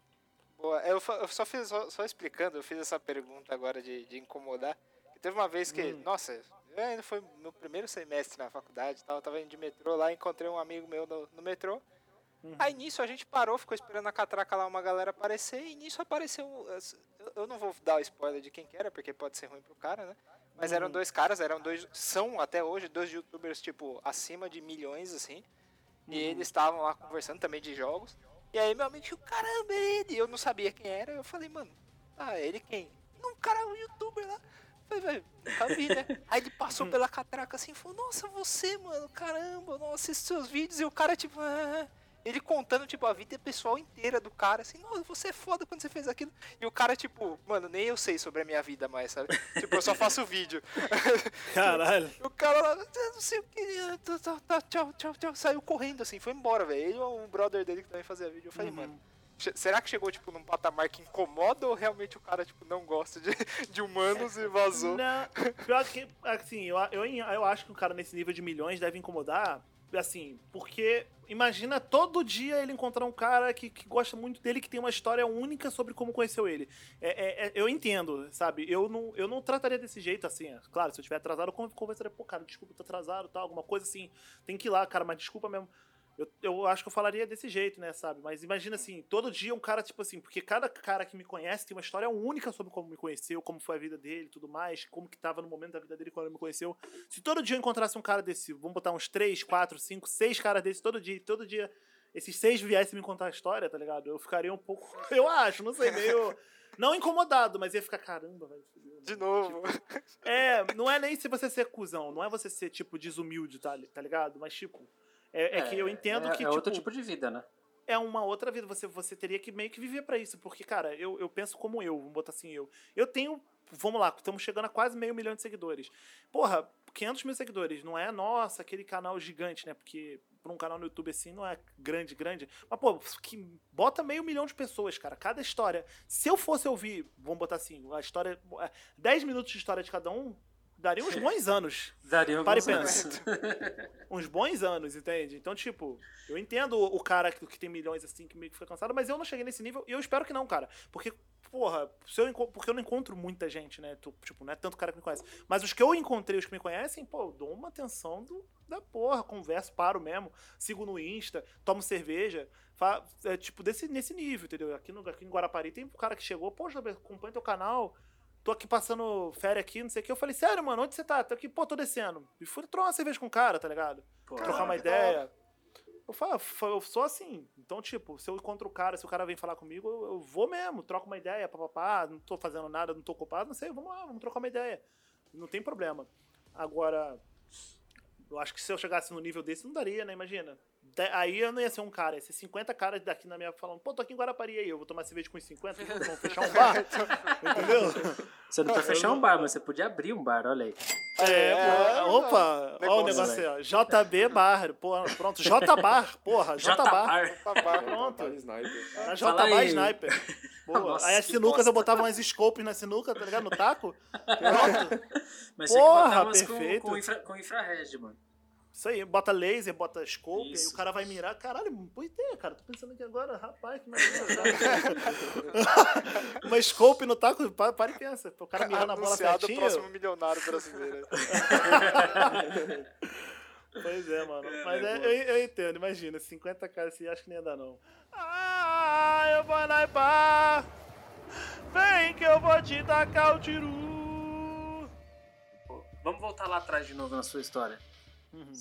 Boa, eu, só fiz, só, só explicando, eu fiz essa pergunta agora de, de incomodar. Teve uma vez que, Hum. nossa, ainda foi meu primeiro semestre na faculdade e tal, eu tava indo de metrô lá, encontrei um amigo meu no, no metrô. Uhum. Aí nisso a gente parou, ficou esperando a catraca lá uma galera aparecer, e nisso apareceu. eu- Eu não vou dar o spoiler de quem que era, porque pode ser ruim pro cara, né? Mas eram Uhum. dois caras, eram dois. São até hoje dois youtubers, tipo, acima de milhões, assim. E Uhum. eles estavam lá conversando também de jogos. E aí meu amigo, caramba, é ele! Eu não sabia quem era. Eu falei, mano, ah, ele quem? Não, cara, um youtuber lá. Eu Falei, velho, vi, né? Aí ele passou pela catraca assim e falou, nossa, você, mano, caramba, não assisto seus vídeos. E o cara, tipo, ah. Ele contando, tipo, a vida pessoal inteira do cara, assim, nossa, você é foda quando você fez aquilo. E o cara, tipo, mano, nem eu sei sobre a minha vida mais, sabe? tipo, eu só faço vídeo. Caralho. O cara lá, "Ah, não sei o que, tchau, tchau, tchau. Saiu correndo assim, foi embora, velho. Ele e o brother dele que também fazia vídeo. Eu falei, Uhum. mano, será que chegou, tipo, num patamar que incomoda ou realmente o cara, tipo, não gosta de, de humanos e vazou? Não, pior que, assim, eu, eu, eu acho que um cara nesse nível de milhões deve incomodar, assim, porque imagina todo dia ele encontrar um cara que, que gosta muito dele, que tem uma história única sobre como conheceu ele. É, é- é- eu entendo, sabe? Eu não, eu não trataria desse jeito, assim. é Claro, se eu estiver atrasado, eu con- conversaria, pô, cara, desculpa, tô atrasado, tal, alguma coisa assim. Tem que ir lá, cara, mas desculpa mesmo. Eu, eu acho que eu falaria desse jeito, né, sabe? Mas imagina assim, todo dia um cara, tipo assim, porque cada cara que me conhece tem uma história única sobre como me conheceu, como foi a vida dele e tudo mais, como que tava no momento da vida dele quando ele me conheceu. Se todo dia eu encontrasse um cara desse, vamos botar uns três, quatro, cinco, seis caras desse todo dia, todo dia esses seis viessem me contar a história, tá ligado? Eu ficaria um pouco, eu acho, não sei, meio. Não incomodado, mas ia ficar, caramba, velho. fudeu, De né? novo. É, não é nem se você ser cuzão, não é você ser, tipo, desumilde, tá, tá ligado? Mas, tipo, é, é que eu entendo é, que, é tipo, outro tipo de vida, né? é uma outra vida. Você, você teria que meio que viver pra isso. Porque, cara, eu, eu penso como eu, vamos botar assim, eu. Eu tenho. Vamos lá, estamos chegando a quase meio milhão de seguidores. Porra, 500 mil seguidores. Não é, nossa, aquele canal gigante, né? Porque pra um canal no YouTube assim não é grande, grande. Mas, pô, que bota meio milhão de pessoas, cara. Cada história. Se eu fosse ouvir, vamos botar assim, a história. é, 10 minutos de história de cada um, daria uns bons anos Daria Para e alguns anos. pensa. uns bons anos, entende? Então, tipo, eu entendo o cara que, que tem milhões assim, que meio que fica cansado, mas eu não cheguei nesse nível e eu espero que não, cara. Porque, porra, se eu, porque eu não encontro muita gente, né? Tipo, não é tanto cara que me conhece. Mas os que eu encontrei, os que me conhecem, pô, eu dou uma atenção do, da porra, converso, paro mesmo, sigo no Insta, tomo cerveja. Fa, é, tipo, desse, nesse nível, entendeu? Aqui, no, aqui em Guarapari tem um cara que chegou, poxa, acompanha teu canal tô aqui passando férias aqui, não sei o que. Eu falei, sério, mano, onde você tá? Tô aqui, pô, tô descendo. E fui trocar uma cerveja com o cara, tá ligado? Pô, Trocar uma ideia. Eu falo, "Fa- eu sou assim. Então, tipo, se eu encontro o cara, se o cara vem falar comigo, eu, eu vou mesmo, troco uma ideia, papapá, não tô fazendo nada, não tô ocupado, não sei, vamos lá, vamos trocar uma ideia. Não tem problema. Agora, eu acho que se eu chegasse no nível desse, não daria, né? Imagina. Aí eu não ia ser um cara, ia ser 50 caras daqui na minha falando, pô, tô aqui em Guarapari aí, eu vou tomar cerveja com os 50, vamos fechar um bar. Entendeu? Você não precisa fechar um bar, mas você podia abrir um bar, olha aí. É, É, pô, opa, olha o negócio, aí, ó. JB Bar, porra, pronto. J Bar, porra, J Bar. J-Bar. Babá. Pronto. Era J Bar. Sniper. Boa. Nossa, aí as sinucas bosta. eu botava umas scopes na sinuca, tá ligado? No taco. Pronto. Mas Porra, umas com, perfeito. com, infra, com infrared, mano. Isso aí, bota laser, bota scope, aí Isso. o cara vai mirar. Caralho, boa ideia, cara. Tô pensando aqui agora, rapaz, que maneiro. Uma scope no taco, pa- para e pensa. O cara mirando a bola Anunciado o certinho. próximo milionário brasileiro. Pois é, mano. É, Mas é é, eu, eu entendo, imagina, 50k assim, acho que nem ia dar não. Ah, eu vou naipar. Vem que eu vou te tacar o tiru. Pô, Vamos voltar lá atrás de novo na sua história. Uhum.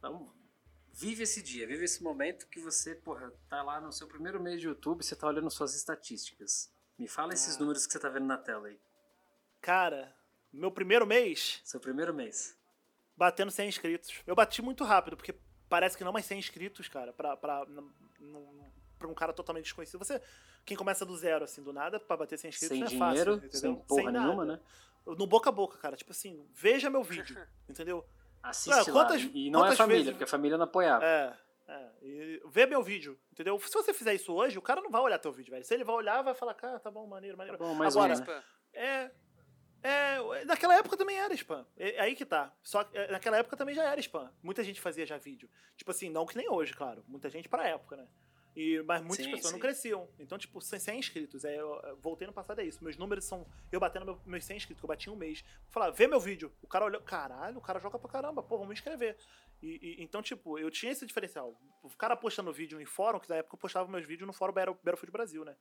Vamos. Vive esse dia, vive esse momento que você, porra, tá lá no seu primeiro mês de YouTube, você tá olhando suas estatísticas. Me fala esses Ah. números que você tá vendo na tela aí. Cara, meu primeiro mês, Seu primeiro mês. batendo 100 inscritos. Eu bati muito rápido, porque parece que não mais 100 inscritos, cara, pra, pra, pra um cara totalmente desconhecido. Você, quem começa do zero, assim, do nada, pra bater 100 inscritos Sem não é dinheiro, fácil, sem entendeu? porra nada. nenhuma, né? No boca a boca, cara. Tipo assim, veja meu vídeo, entendeu? Assiste lá. quantas- E não é família, vezes- porque a família não apoiava. É, é. E vê meu vídeo, entendeu? Se você fizer isso hoje, o cara não vai olhar teu vídeo, velho. Se ele vai olhar, vai falar, cara, tá bom, maneiro, maneiro. Tá bom, mais Agora, um, né? É. É, naquela época também era spam. É, é aí que tá. Só que é, naquela época também já era spam. Muita gente fazia já vídeo. Tipo assim, não que nem hoje, claro. Muita gente pra época, né? E, mas muitas Sim, pessoas não sim. cresciam. Então, tipo, 100, 100 inscritos. É, eu, voltei no passado, é isso. Meus números são. Eu batendo meu, meus 100 inscritos, que eu bati um mês. Falar, vê meu vídeo. O cara olhou, caralho, o cara joga pra caramba. Pô, vamos me inscrever. E, e- então, tipo, eu tinha esse diferencial. O cara postando vídeo em fórum, que na época eu postava meus vídeos no fórum Battle- Battlefield Brasil, né?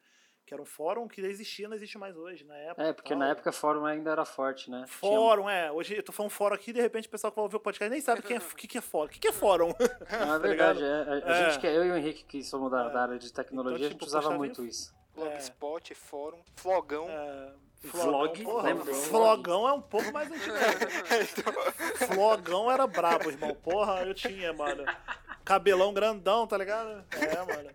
Que era um fórum que existia, não existe mais hoje, na época. É, porque tal. na época fórum ainda era forte, né? Tinha- Fórum, é. Hoje eu tô falando fórum aqui, de repente o pessoal que vai ouvir o podcast nem sabe quem é, o que, que é fórum. O que, que é fórum? Não, é verdade. É, a, a É. gente que é, eu e o Henrique que somos da, É. da área de tecnologia, Então, a gente tipo, usava muito isso. Blogspot, fórum, flogão. É, Vlog, porra, lembra? Flogão é um pouco mais antigo. Flogão era brabo, irmão. Porra, eu tinha, mano. Cabelão grandão, tá ligado? É, mano.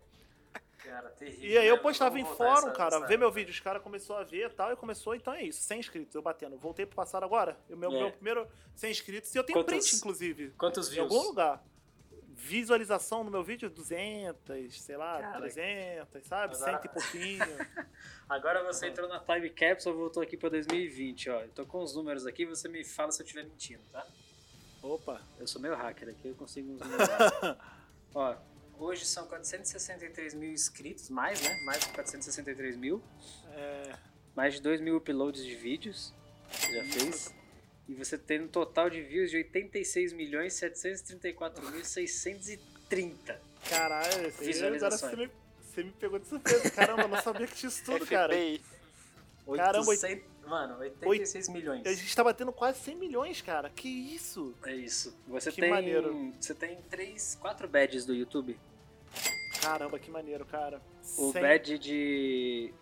Cara, terrível. E aí eu postava Vamos em fórum, essa- cara, essa ver meu vídeo. Os caras começaram a ver e tal, e começou, então é isso. 100 inscritos, eu batendo. Voltei pro passado agora. O meu, É. meu primeiro 100 inscritos. E eu tenho Quantos- print, inclusive. Quantos Em views? algum lugar. Visualização no meu vídeo, 200, sei lá, Cara, 300, sabe? agora- Cento e pouquinho. Agora você entrou na Time Capsule voltou aqui pra 2020, ó. Eu tô com os números aqui, você me fala se eu estiver mentindo, tá? Opa. Eu sou meio hacker aqui, eu consigo uns números. ó, hoje são 463 mil inscritos, mais, né? Mais de 463 mil. É, Mais de 2 mil uploads de vídeos. Você já fez. E você tem um total de views de 86 milhões 734 mil 630. caralho, agora Visualizações. você me, você me pegou de surpresa. Caramba, não sabia que tinha isso tudo, cara. Caramba, 800, mano, 86 milhões. A gente tá batendo quase 100 milhões, cara. Que isso? É isso. Você Que tem. maneiro. Você tem três, quatro badges do YouTube. Caramba, que maneiro, cara. O 100 badge de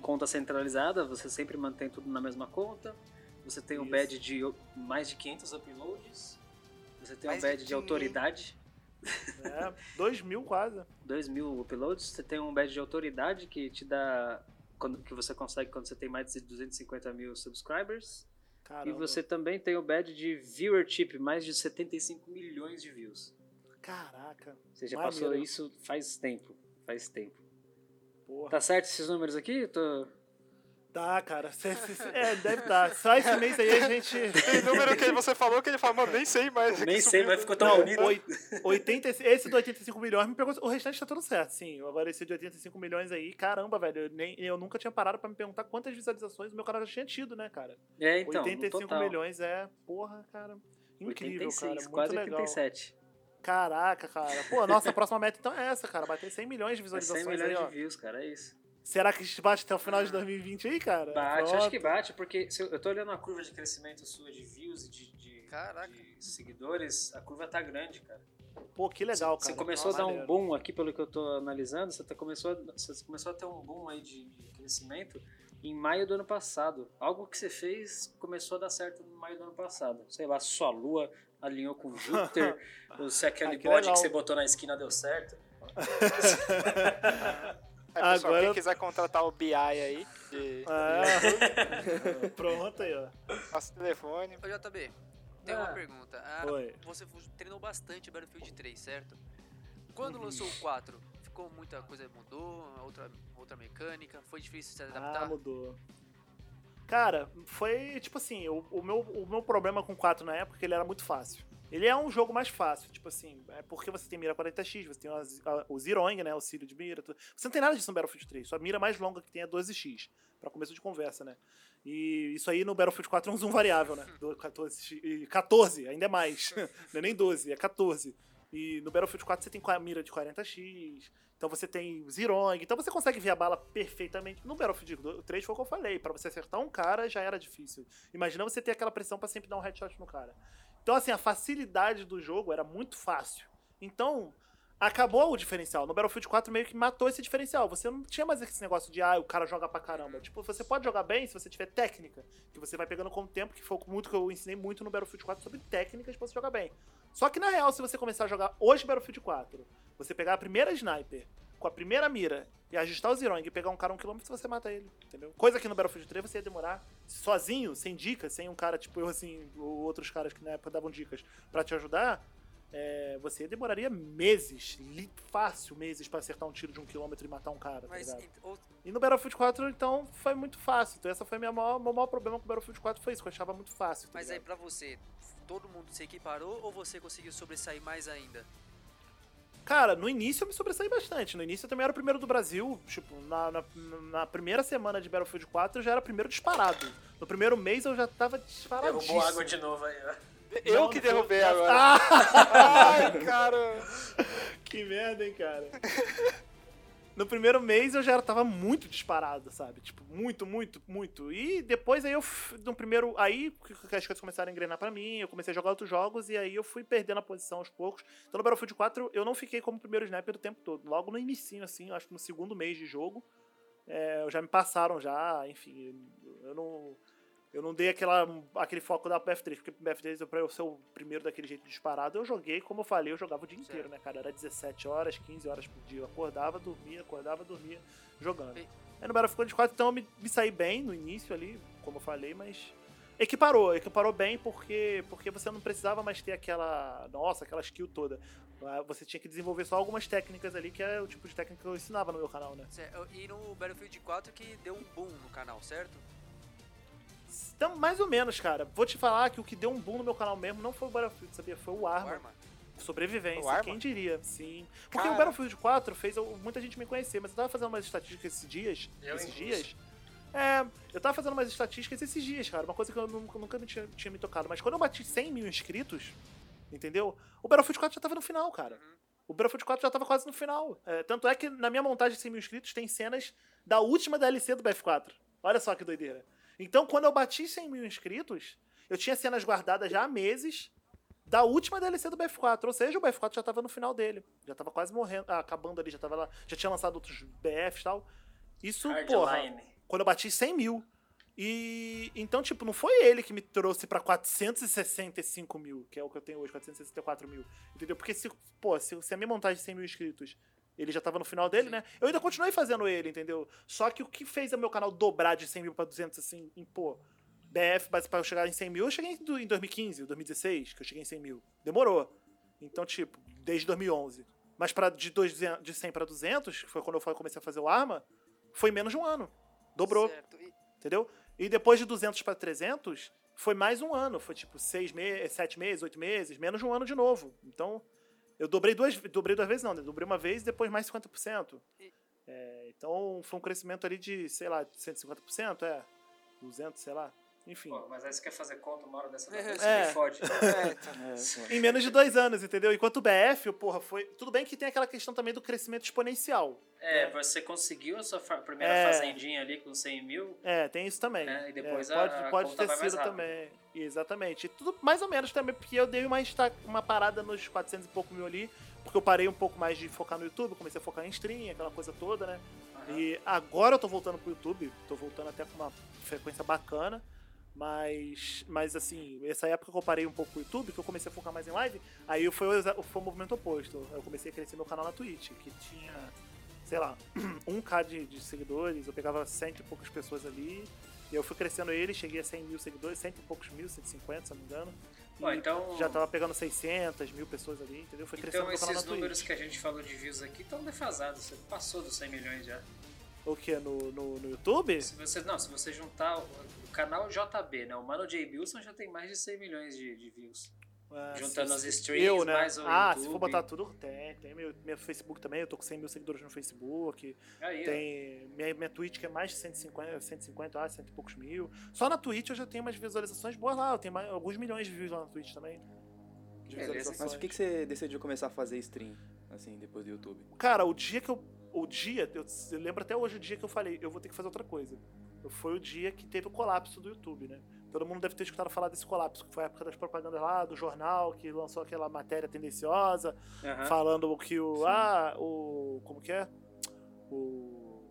conta centralizada, você sempre mantém tudo na mesma conta. Você tem o Isso. badge de mais de 500 uploads. Você tem Mais de badge de 500. autoridade, É, 2 mil quase. 2 mil uploads. Você tem um badge de autoridade que te dá. Quando, que você consegue quando você tem mais de 250 mil subscribers. Caramba. E você também tem o badge de viewership, mais de 75 milhões de views. Caraca. Você já Maneiro. passou isso faz tempo. Faz tempo. Porra. Tá certo esses números aqui? Tô... Dá, cara. Cê- cê- cê- é, deve dar. Só esse mês aí a gente. Tem número que você falou que ele falou, mano, nem sei mais. Nem sei, subiu. mas ficou tão oi- 80, esse do 85 milhões me pegou. O restante tá tudo certo, sim. Agora esse de 85 milhões aí, caramba, velho. Eu, nem, eu nunca tinha parado pra me perguntar quantas visualizações o meu canal já tinha tido, né, cara? É, então, 85 no total. milhões é, porra, cara. Incrível, 86, cara. Muito quase legal. 87. Caraca, cara. Pô, nossa próxima meta então é essa, cara. Bater 100 milhões de É 100 visualizações milhões aí, ó. de views, cara, é isso. Será que a gente bate até o final de 2020 aí, cara? Bate, Pronto. acho que bate, porque se eu, eu tô olhando a curva de crescimento sua de views e de, de- de seguidores, a curva tá grande, cara. Pô, que legal, cara. Você começou a dar um boom aqui, pelo que eu tô analisando, você, tá, começou, a, você começou a ter um boom aí de, de crescimento em maio do ano passado. Algo que você fez começou a dar certo no maio do ano passado. Sei lá, sua lua alinhou com Júpiter, ou se aquele Ah, que bode legal. que você botou na esquina deu certo. Aí, pessoal, Agora- quem quiser contratar o BI aí, de Ah, pronto aí, ó. nosso telefone. Ô JB, tem Ah. uma pergunta. Ah, Oi. você treinou bastante Battlefield 3, certo? Quando lançou o 4, ficou muita coisa mudou, outra, outra mecânica, foi difícil se adaptar? Ah, mudou. Cara, foi tipo assim, o, o meu, o meu problema com o 4 na época é que ele era muito fácil. Ele é um jogo mais fácil, tipo assim, é porque você tem mira 40x, você tem o Ziroing, né, auxílio de mira, tudo. você não tem nada disso no Battlefield 3, sua mira mais longa que tem é 12x, pra começo de conversa, né. E isso aí no Battlefield 4 é um zoom variável, né, do 14x, e 14, ainda é mais, não é nem 12, é 14. E no Battlefield 4 você tem a mira de 40x, então você tem Zirong, então você consegue ver a bala perfeitamente. No Battlefield 3 foi o que eu falei, pra você acertar um cara já era difícil. Imagina você ter aquela pressão pra sempre dar um headshot no cara. Então assim, a facilidade do jogo era muito fácil. Então, acabou o diferencial. No Battlefield 4 meio que matou esse diferencial. Você não tinha mais esse negócio de, ah, o cara joga pra caramba. Tipo, você pode jogar bem se você tiver técnica, que você vai pegando com o tempo, que foi muito que eu ensinei muito no Battlefield 4 sobre técnicas pra você jogar bem. Só que na real, se você começar a jogar hoje Battlefield 4, você pegar a primeira sniper com a primeira mira e ajustar o Zirong e pegar um cara um quilômetro, você mata ele, entendeu? Coisa que no Battlefield 3 você ia demorar sozinho, sem dicas, sem um cara tipo eu, assim, ou outros caras que na época davam dicas pra te ajudar, é, você demoraria meses, fácil meses pra acertar um tiro de um quilômetro e matar um cara, tá Mas ligado? ent- ou- E no Battlefield 4, então, foi muito fácil. Então, essa foi minha maior, meu maior problema com o Battlefield 4, foi isso, que eu achava muito fácil. tá mas aí ligado? pra você, todo mundo se equiparou ou você conseguiu sobressair mais ainda? Cara, no início eu me sobressaí bastante. No início eu também era o primeiro do Brasil. Tipo, na, na, na primeira semana de Battlefield 4 eu já era primeiro disparado. No primeiro mês eu já tava disparadíssimo. Derrubou água de novo aí, ó. Eu Não, que não derrubei agora. Ah, Ai, cara. que merda, hein, cara. No primeiro mês eu já tava muito disparado, sabe? Tipo, muito, muito, muito. E depois aí eu, no primeiro, aí as coisas começaram a engrenar pra mim, eu comecei a jogar outros jogos e aí eu fui perdendo a posição aos poucos. Então no Battlefield 4 eu não fiquei como primeiro sniper o tempo todo. Logo no inicinho, assim, acho que no segundo mês de jogo, é, já me passaram já, enfim, eu não... Eu não dei aquela, aquele foco da BF3, porque BF3, pra eu ser o primeiro daquele jeito disparado, eu joguei, como eu falei, eu jogava o dia inteiro, né, cara? Era 17 horas, 15 horas por dia. Eu acordava, dormia, acordava, dormia, jogando. E- Aí no Battlefield 4, então eu me, me saí bem no início ali, como eu falei, mas equiparou, equiparou bem porque, porque você não precisava mais ter aquela, nossa, aquela skill toda. Ah, Você tinha que desenvolver só algumas técnicas ali, que é o tipo de técnica que eu ensinava no meu canal, né? E no Battlefield 4 que deu um boom no canal, certo? Então, mais ou menos, cara. Vou te falar que o que deu um boom no meu canal mesmo não foi o Battlefield, sabia? Foi o O Arma. Arma? Sobrevivência, O Arma? quem diria? Sim. Porque Cara. o Battlefield 4 fez eu- muita gente me conhecer, mas eu tava fazendo umas estatísticas esses dias. Eu esses dias. É, eu tava fazendo umas estatísticas esses dias, cara. Uma coisa que eu nunca, nunca me tinha, tinha me tocado. Mas quando eu bati 100 mil inscritos, entendeu? O Battlefield 4 já tava no final, cara. O Battlefield 4 já tava quase no final. É, tanto é que na minha montagem de 100 mil inscritos tem cenas da última DLC do BF4. Olha só que doideira. Então, quando eu bati 100 mil inscritos, eu tinha cenas guardadas já há meses da última DLC do BF4. Ou seja, o BF4 já tava no final dele. Já tava quase morrendo, ah, acabando ali, já tava lá. Já tinha lançado outros BFs e tal. Isso, porra, Hardline. quando eu bati 100 mil. E então, tipo, não foi ele que me trouxe pra 465 mil, que é o que eu tenho hoje, 464 mil. Entendeu? Porque se, pô, se, se a minha montagem de 100 mil inscritos, ele já tava no final dele, né? Eu ainda continuei fazendo ele, entendeu? Só que o que fez o meu canal dobrar de 100 mil pra 200, assim, em, pô, BF, mas pra eu chegar em 100 mil, eu cheguei em do- em 2015, 2016, que eu cheguei em 100 mil. Demorou. Então, tipo, desde 2011. Mas pra, de, 200 de 100 pra 200, que foi quando eu comecei a fazer o Arma, foi menos de um ano. Dobrou, Certo. E- entendeu? E depois de 200 pra 300, foi mais um ano. Foi tipo seis meses, sete meses, oito meses, menos de um ano de novo. Então, eu dobrei duas, dobrei duas vezes, não, né? Dobrei uma vez e depois mais 50%. E- É, então, foi um crescimento ali de, sei lá, 150%, é. 200, sei lá. Enfim. Pô, mas aí você quer fazer conta uma hora dessa É. vez, você É. me fode. É, então. É, pô. Em menos de dois anos, entendeu? Enquanto o BF, porra, foi. Tudo bem que tem aquela questão também do crescimento exponencial. É, você conseguiu a sua fa- primeira É. fazendinha ali com 100 mil. É, tem isso também. É, e depois É, a- pode, a pode conta ter vai sido também. Exatamente. E tudo mais ou menos também, porque eu dei uma, uma parada nos 400 e pouco mil ali, porque eu parei um pouco mais de focar no YouTube, comecei a focar em stream, aquela coisa toda, né? Aham. E agora eu tô voltando pro YouTube, tô voltando até com uma frequência bacana, mas, mas assim, essa época que eu parei um pouco o YouTube, que eu comecei a focar mais em live, aí foi o, foi o movimento oposto. Eu comecei a crescer meu canal na Twitch, que tinha sei lá, 1k de, de seguidores, eu pegava cento e poucas pessoas ali, e eu fui crescendo ele, cheguei a 100 mil seguidores, cento e poucos mil, 150, se não me engano. Bom, então- já tava pegando 600 mil pessoas ali, entendeu? Foi crescendo Então meu canal esses na números Twitch. que a gente falou de views aqui estão defasados. Você passou dos 100 milhões já. O que? No, no, no YouTube? Se você, não, se você juntar canal JB, né? O Mano J. Bilson já tem mais de 100 milhões de, de views. Ah, Juntando se- as se- streams, eu, né? mais o Ah, se YouTube. for botar tudo, tem. Tem meu, meu Facebook também, eu tô com 100 mil seguidores no Facebook. Aí, ó. Tem minha, minha Twitch que é mais de 150, 150, ah, cento e poucos mil. Só na Twitch eu já tenho umas visualizações boas lá. Eu tenho mais- alguns milhões de views lá na Twitch também. De Beleza. visualizações. Mas por que, que você decidiu começar a fazer stream, assim, depois do YouTube? Cara, o dia que eu. O dia, eu, eu lembro até hoje o dia que eu falei, eu vou ter que fazer outra coisa. Foi o dia que teve o colapso do YouTube, né? Todo mundo deve ter escutado falar desse colapso, que foi a época das propagandas lá, do jornal, que lançou aquela matéria tendenciosa, Aham. falando que o. Ah, o. Como que é? O.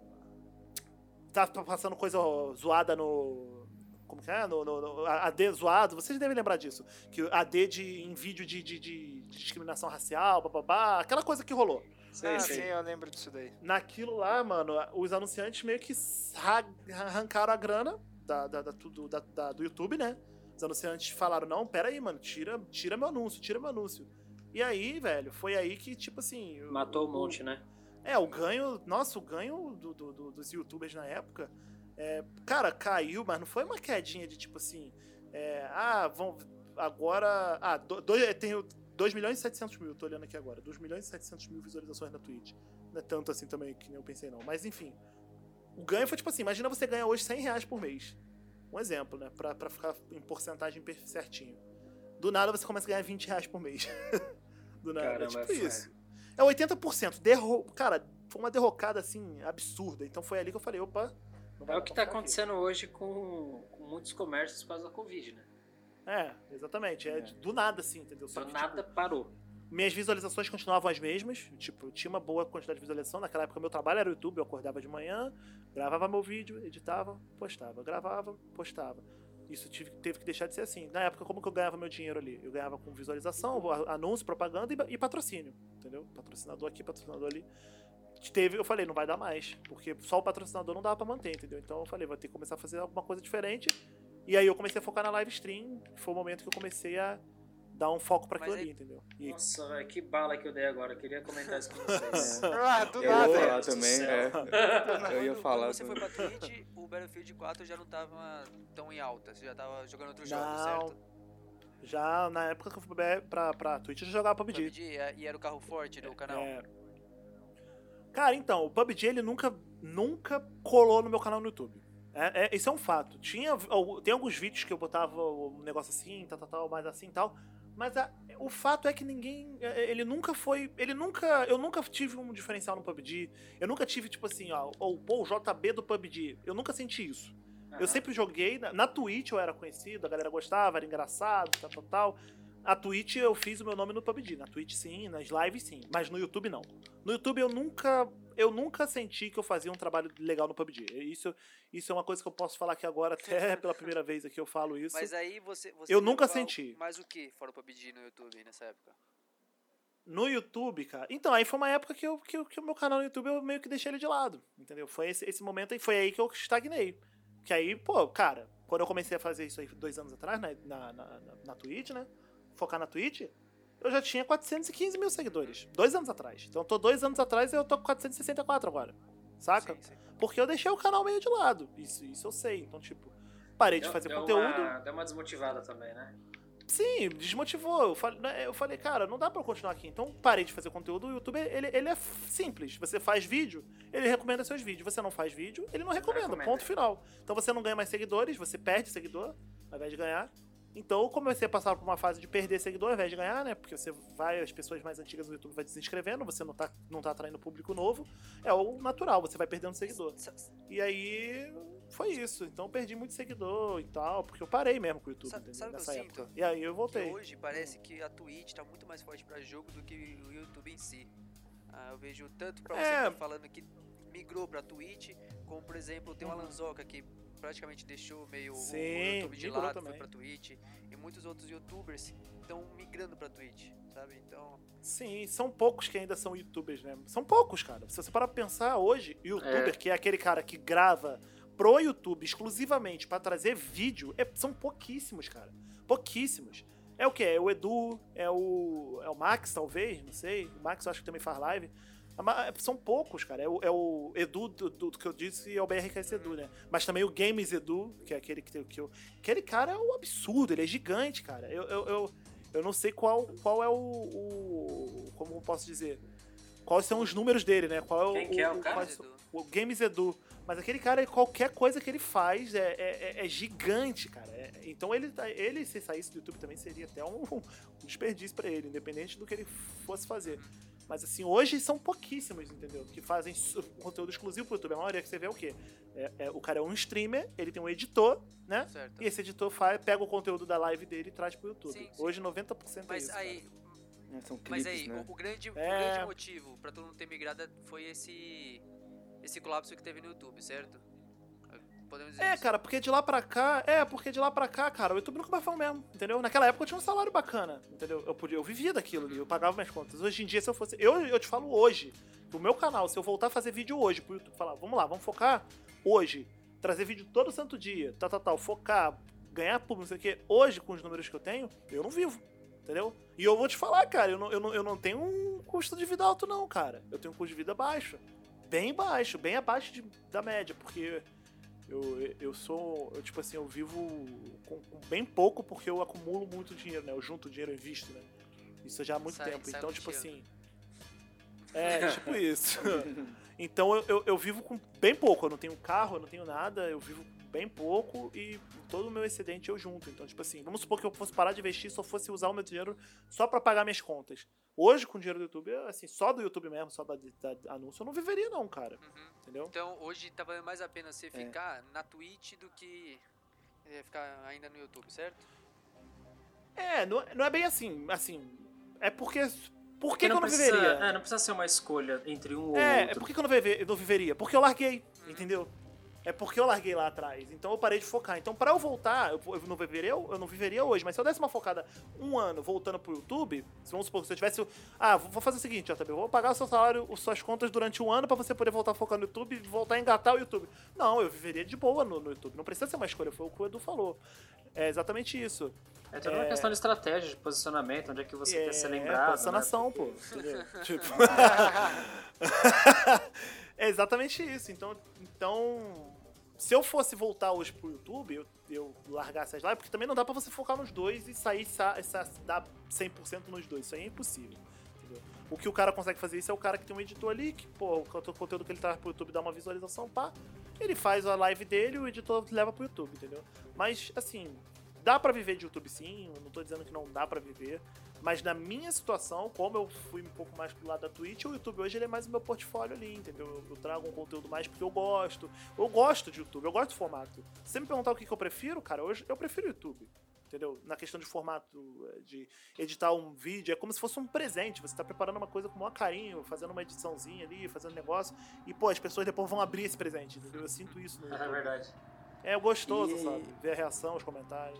Tá passando coisa zoada no. Como que é? No, no, no- AD zoado, vocês devem lembrar disso. Que AD de, em vídeo de, de, de discriminação racial, bababá, aquela coisa que rolou. Sei, ah, sei. sim, eu lembro disso daí. Naquilo lá, mano, os anunciantes meio que ra- arrancaram a grana da, da, da- tudo, da- da- do YouTube, né? Os anunciantes falaram, não, pera aí, mano, tira, tira meu anúncio, tira meu anúncio. E aí, velho, foi aí que, tipo assim... o- Matou um o- monte, né? É, o ganho, nossa, o ganho do- do- do- dos youtubers na época, é, cara, caiu, mas não foi uma quedinha de tipo assim, é, ah, vão, agora, ah, do, dois, tenho 2 milhões e 700 mil, tô olhando aqui agora, 2 milhões e 700 mil visualizações na Twitch. Não é tanto assim também que nem eu pensei não, mas enfim. O ganho foi tipo assim, imagina você ganhar hoje 100 reais por mês. Um exemplo, né, pra, pra ficar em porcentagem certinho. Do nada você começa a ganhar 20 reais por mês. Do nada, Caramba, é tipo isso. É 80%. Derro... Cara, foi uma derrocada assim, absurda. Então foi ali que eu falei, opa. É o que tá ficar aqui. acontecendo hoje com, com muitos comércios por causa da Covid, né? É, exatamente. É, de- do nada, assim, entendeu? Só Do que, nada tipo, parou. minhas visualizações continuavam as mesmas. Tipo, eu tinha uma boa quantidade de visualização. Naquela época, meu trabalho era o YouTube. Eu acordava de manhã, gravava meu vídeo, editava, postava. Gravava, postava. Isso tive, teve que deixar de ser assim. Na época, como que eu ganhava meu dinheiro ali? Eu ganhava com visualização, anúncio, propaganda e, e patrocínio. Entendeu? Patrocinador aqui, patrocinador ali. Teve, eu falei, não vai dar mais. Porque só o patrocinador não dá pra manter, entendeu? Então eu falei, vou ter que começar a fazer alguma coisa diferente. E aí eu comecei a focar na live stream. Foi o momento que eu comecei a dar um foco pra Mas aquilo aí- ali, entendeu? E Nossa, velho, que bala que eu dei agora. Eu queria comentar isso com vocês. Ah, do Eu ia nada. falar Deus do também, é. Eu ia Quando- falar Quando você foi pra Twitch, o Battlefield 4 já não tava tão em alta. Você já tava jogando outros jogos, Não, certo? Já na época que eu fui pra, pra, Twitch, eu já jogava PUBG. PUBG, é, e era o carro forte do canal. É. Cara, então, o PUBG ele nunca, nunca colou no meu canal no YouTube. É, é- isso é um fato. Tinha, tem alguns vídeos que eu botava um negócio assim, tal, tal, tal, mais assim e tal. Mas a- o fato é que ninguém. é, Ele nunca foi. Ele nunca. Eu nunca tive um diferencial no PUBG. Eu nunca tive, tipo assim, ó, ou pô, o JB do PUBG. Eu nunca senti isso. Eu Aham. sempre joguei. Na, na Twitch eu era conhecido, a galera gostava, era engraçado, tal, tal, tal. A Twitch eu fiz o meu nome no PUBG. Na Twitch sim, nas lives sim. Mas no YouTube não. No YouTube eu nunca. Eu nunca senti que eu fazia um trabalho legal no PUBG. Isso, isso é uma coisa que eu posso falar aqui agora, até pela primeira vez aqui eu falo isso. Mas aí você. você Eu nunca senti. Mas o que fora o PUBG no YouTube nessa época? No YouTube, cara. Então, aí foi uma época que, eu, que, eu- que o meu canal no YouTube eu meio que deixei ele de lado. Entendeu? Foi esse, esse momento aí, foi aí que eu estagnei. Que aí, pô, cara, quando eu comecei a fazer isso aí dois anos atrás, né, na, na, na, na Twitch, né? Focar na Twitch, eu já tinha 415 mil seguidores. Dois anos atrás. Então, eu tô dois anos atrás e eu tô com 464 agora. Saca? Sim, sim. Porque eu deixei o canal meio de lado. Isso, isso eu sei. Então, tipo, parei de Deu- fazer deu conteúdo. Uma, deu uma desmotivada também, né? Sim, desmotivou. Eu falei, né, eu falei, cara, não dá pra eu continuar aqui. Então parei de fazer conteúdo. O YouTube, ele, ele é simples. Você faz vídeo, ele recomenda seus vídeos. Você não faz vídeo, ele não recomenda. recomenda. Ponto final. Então você não ganha mais seguidores, você perde seguidor ao invés de ganhar. Então eu comecei a passar por uma fase de perder seguidor ao invés de ganhar, né? Porque você vai, as pessoas mais antigas do YouTube vai desinscrevendo, você não tá, não tá atraindo público novo. É o natural, você vai perdendo seguidor. E aí foi isso. Então eu perdi muito seguidor e tal, porque eu parei mesmo com o YouTube, sabe que Nessa eu época. sinto? E aí eu Que voltei. hoje parece que a Twitch tá muito mais forte pra jogo do que o YouTube em si. Ah, eu vejo tanto pra você É. que tá falando que migrou pra Twitch, como por exemplo tem o Uhum. Alanzoca que praticamente deixou meio o- o Sim, YouTube de lado, também. foi pra Twitch. E muitos outros youtubers estão migrando pra Twitch, sabe? Então, Sim, são poucos que ainda são youtubers, né? São poucos, cara. Se você parar pra pensar hoje, youtuber, É. que é aquele cara que grava pro YouTube exclusivamente pra trazer vídeo, é- são pouquíssimos, cara. Pouquíssimos. É o que? É o Edu, é o, é o Max, talvez, não sei. O Max eu acho que também faz live. A ma- São poucos, cara. É o, é o Edu do, do- do que eu disse e é o BRKS Edu, né? Mas também o Games Edu, que é aquele que, que eu. Aquele cara é um absurdo, ele é gigante, cara. Eu, eu, eu, eu não sei qual, qual é o, o- Como eu posso dizer? Quais são os números dele, né? Qual é o, Quem que é o cara? quais Edu. o Games Edu. Mas aquele cara, qualquer coisa que ele faz é, é, é- é gigante, cara. É- então ele, tá- ele, se saísse do YouTube também, seria até um, um desperdício pra ele, independente do que ele fosse fazer. Mas assim, hoje são pouquíssimos, entendeu? Que fazem conteúdo exclusivo pro YouTube. A maioria que você vê é o quê? É- é- o cara é um streamer, ele tem um editor, né? certo. E esse editor faz, pega o conteúdo da live dele e traz pro YouTube. Sim, sim. Hoje 90% é Mas isso. aí, É, são clipes, mas aí né? o, o grande, o É. grande motivo pra todo mundo ter migrado foi esse esse colapso que teve no YouTube, certo? Podemos dizer É, isso. cara, porque de lá pra cá. É, porque de lá pra cá, cara, o YouTube nunca mais foi o mesmo, entendeu? Naquela época eu tinha um salário bacana, entendeu? Eu, podia, eu vivia daquilo ali, eu pagava minhas contas. Hoje em dia, se eu fosse. Eu, eu te falo hoje, do meu canal, se eu voltar a fazer vídeo hoje pro YouTube, falar, vamos lá, vamos focar hoje, trazer vídeo todo santo dia, tal, tal, tal, focar, ganhar público, não sei o quê, hoje, com os números que eu tenho, eu não vivo. Entendeu? E eu vou te falar, cara, eu não, eu, não, eu não tenho um custo de vida alto, não, cara. Eu tenho um custo de vida baixo. Bem baixo, bem abaixo de- da média, porque eu, eu sou, eu, tipo assim, eu vivo com, com bem pouco porque eu acumulo muito dinheiro, né? Eu junto dinheiro e invisto, né? Isso já há muito Sai- tempo. sai Então, um tipo dinheiro. assim. É, tipo isso. Então eu, eu, eu vivo com bem pouco. Eu não tenho carro, eu não tenho nada, eu vivo com bem pouco e todo o meu excedente eu junto. Então, tipo assim, vamos supor que eu fosse parar de investir só fosse usar o meu dinheiro só pra pagar minhas contas. Hoje, com o dinheiro do YouTube, assim, só do YouTube mesmo, só da, da anúncio, eu não viveria, não, cara. Uhum. Entendeu? Então hoje tá valendo mais a pena você ficar na Twitch do que é, ficar ainda no YouTube, certo? É, não, não é bem assim. Assim, é porque. Por Porque que, que eu não precisa, viveria? É, não precisa ser uma escolha entre um ou É, é outro. por que que eu não, não viveria? Porque eu larguei, entendeu? É porque eu larguei lá atrás. Então eu parei de focar. Então, pra eu voltar, eu, eu não viveria, eu não viveria hoje. Mas se eu desse uma focada um ano voltando pro YouTube, se vamos supor que se eu tivesse. Ah, vou fazer o seguinte, JB, eu vou pagar o seu salário, as suas contas durante um ano pra você poder voltar a focar no YouTube e voltar a engatar o YouTube. Não, eu viveria de boa no, no YouTube. Não precisa ser uma escolha, foi o que o Edu falou. É exatamente isso. É toda uma É. questão de estratégia, de posicionamento, onde é que você quer ser lembrado. É, pensando né? pô. Tipo... é exatamente isso. Então, então, se eu fosse voltar hoje pro YouTube, eu, eu largasse as lives, porque também não dá pra você focar nos dois e sair sa, sa, dar 100% nos dois. Isso aí é impossível. entendeu? O que o cara consegue fazer isso é o cara que tem um editor ali, que, pô, o conte- conteúdo que ele traz pro YouTube dá uma visualização, pá. Ele faz a live dele e o editor leva pro YouTube, entendeu? Mas, assim, dá pra viver de YouTube sim, eu não tô dizendo que não dá pra viver. Mas na minha situação, como eu fui um pouco mais pro lado da Twitch, o YouTube hoje ele é mais o meu portfólio ali, entendeu? Eu, eu trago um conteúdo mais porque eu gosto. Eu gosto de YouTube, eu gosto do formato. Se você me perguntar o que, que eu prefiro, cara, hoje eu prefiro YouTube. Entendeu? Na questão de formato, eh, de editar um vídeo, é como se fosse um presente. Você tá preparando uma coisa com o maior carinho, fazendo uma ediçãozinha ali, fazendo negócio. E, pô, as pessoas depois vão abrir esse presente, entendeu? Eu sinto isso no É YouTube. verdade. É gostoso, E- sabe? Ver a reação, os comentários.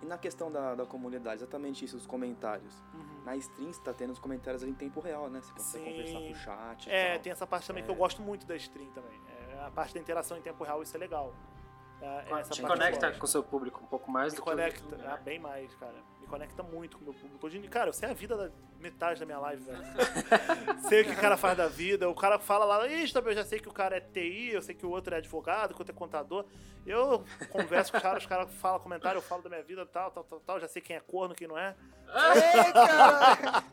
E na questão da, da comunidade, exatamente isso, os comentários. Uhum. Na stream você tá tendo os comentários em tempo real, né? Você consegue Sim. conversar com o chat É, tal. tem essa parte também que eu É. gosto muito da stream também. É, a parte da interação em tempo real, isso é legal. É, essa Te eu conecta com o seu público um pouco mais Me do que conecta, YouTube, ah, né? bem mais, cara. Me conecta muito com o meu público. Hoje, cara, eu sei a vida da metade da minha live, velho. sei o que o cara faz da vida. O cara fala lá, ixi, eu já sei que o cara é TI, eu sei que o outro é advogado, que o outro é contador. Eu converso com os caras, os caras falam comentário, eu falo da minha vida, tal, tal, tal, tal. Já sei quem é corno, quem não é. Ei, caralho!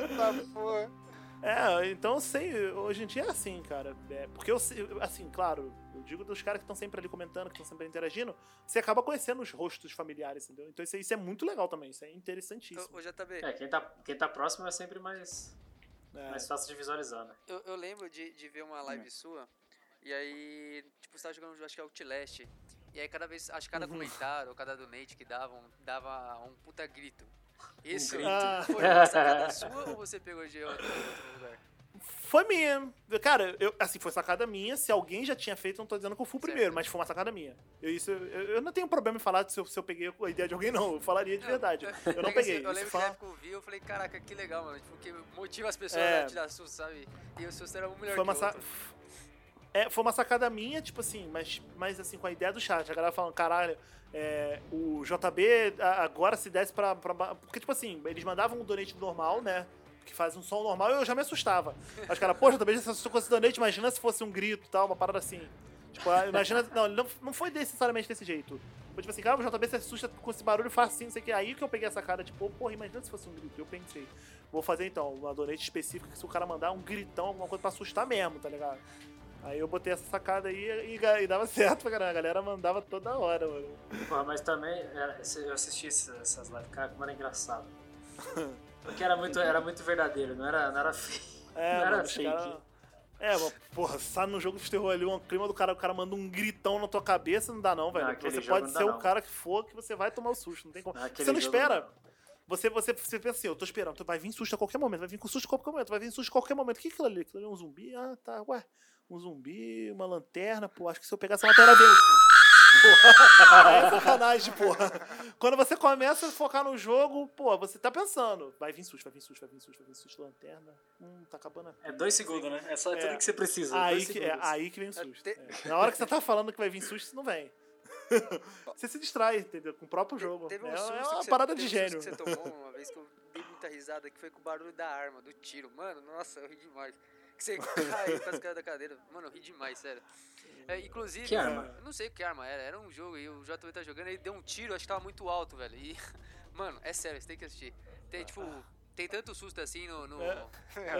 Eita porra. É, então eu sei, hoje em dia é assim, cara. É, porque eu sei, assim, claro, digo dos caras que estão sempre ali comentando, que estão sempre interagindo, você acaba conhecendo os rostos familiares, entendeu? Então isso, isso é muito legal também, isso é interessantíssimo. Ô, JB, É, quem tá, quem tá próximo é sempre mais, É. mais fácil de visualizar, né? eu, eu lembro de, de ver uma live sua, e aí, tipo, você tava jogando, acho que é Outlast, e aí cada vez, acho que cada Uhum. comentário ou cada donate que davam, dava um puta grito. Isso grito. Ah. foi uma sacada sua ou você pegou de outro, outro lugar? Foi minha. Cara, eu, assim, foi sacada minha. Se alguém já tinha feito, não tô dizendo que eu fui o primeiro, mas foi uma sacada minha. Eu, isso, eu, eu não tenho problema em falar se eu, se eu peguei a ideia de alguém, não. Eu falaria de verdade. Eu não peguei. Eu lembro que na época eu vi, eu falei, caraca, que legal, mano. Tipo, que motiva as pessoas É. a tirar susto, sabe? E o susto era um melhor foi uma, que o sa- é, foi uma sacada minha, tipo assim, mas, mas assim, com a ideia do chat. A galera falando, caralho, é, o JB agora se desse pra, pra. Porque, tipo assim, eles mandavam um donate normal, né? Que faz um som normal eu já me assustava. Os caras, pô, JB já se assustou com esse donate, imagina se fosse um grito e tal, uma parada assim. Tipo, ah, imagina. Não, não, não foi necessariamente desse jeito. Foi tipo assim, cara, o JB se assusta com esse barulho facinho, não sei o que. Aí que eu peguei essa cara, tipo, porra, imagina se fosse um grito. Eu pensei, vou fazer então, uma donate específica que se o cara mandar um gritão, alguma coisa pra assustar mesmo, tá ligado? Aí eu botei essa sacada aí e, e dava certo pra caramba. A galera mandava toda hora, mano. Porra, mas também, esse- eu assisti essas lives, cara, como era engraçado. Porque era muito, era muito verdadeiro, não era, não era feio. É, não era mano, fake. cara... É, mas, porra, sabe no jogo de terror ali, um clima do cara, o cara manda um gritão na tua cabeça, não dá não, velho. Não, você pode não ser não. o cara que for, que você vai tomar o susto, não tem como. Aquele Você não espera. não. Você, você, você pensa assim, eu tô esperando, tu vai vir susto a qualquer momento, vai vir com susto a qualquer momento, vai vir susto a qualquer momento. O que é aquilo ali? Aquilo ali é um zumbi? Ah, tá, ué. Um zumbi, uma lanterna, pô, acho que se eu pegar essa lanterna vem o susto. Porra, é sacanagem, porra. Quando você começa a focar no jogo, pô, você tá pensando, vai vir susto, vai vir susto, vai vir susto, vai vir susto, lanterna. Hum, tá acabando a É dois segundos, né? É só É. tudo que você precisa. Aí que, é, aí que vem o susto. Te- é. Na hora que você tá falando que vai vir susto, não vem. você se distrai, entendeu? Com o próprio jogo. Teve um é, susto é uma você- parada de um gênio. susto que você tomou uma vez que eu dei muita risada, que foi com o barulho da arma, do tiro. Mano, nossa, eu ri demais. Que você caiu com as caras da cadeira. Mano, eu ri demais, sério. É, inclusive, Que arma? eu não sei que arma era, era um jogo e o JV tá jogando, ele deu um tiro, acho que tava muito alto, velho. E, mano, é sério, você tem que assistir. Tem, tipo, tem tanto susto assim no. no- É.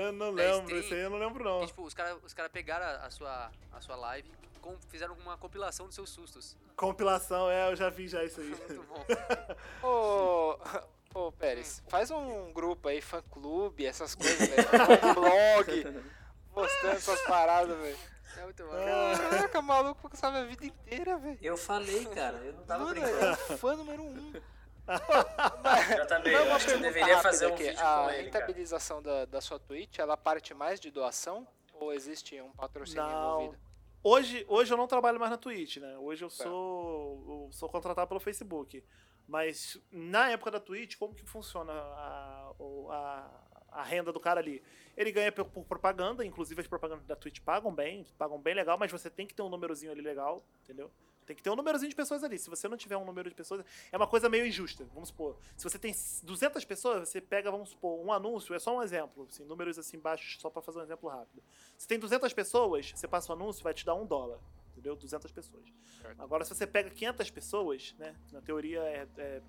Eu não lembro, esse aí eu não lembro que, não. tipo, os caras os cara pegaram a, a sua, a sua live, com- fizeram uma compilação dos seus sustos. Compilação, é, eu já vi já isso aí. Muito bom. Ô, ô Pérez, faz um grupo aí, fã clube, essas coisas, velho. Um blog, postando essas paradas, velho. É muito bom. Caraca, maluco sabe a vida inteira, velho. Eu falei, cara, eu não tava Mano, brincando. é fã número um. Já tá bem, eu acho que deveria fazer um aqui. vídeo A com ele, rentabilização da, da sua Twitch, ela parte mais de doação? Ou existe um patrocínio Não. envolvido? Hoje, hoje eu não trabalho mais na Twitch, né? Hoje eu sou, eu sou contratado pelo Facebook. Mas na época da Twitch, como que funciona a, a, a renda do cara ali? Ele ganha por, por propaganda, inclusive as propagandas da Twitch pagam bem, pagam bem legal, mas você tem que ter um númerozinho ali legal, entendeu? Tem que ter um númerozinho de pessoas ali. Se você não tiver um número de pessoas, é uma coisa meio injusta. Vamos supor, se você tem 200 pessoas, você pega, vamos supor, um anúncio, é só um exemplo, assim, números assim baixos, só pra fazer um exemplo rápido. Se tem 200 pessoas, você passa o anúncio, vai te dar um dólar, entendeu? 200 pessoas. Certo. Agora, se você pega 500 pessoas, né, na teoria é, é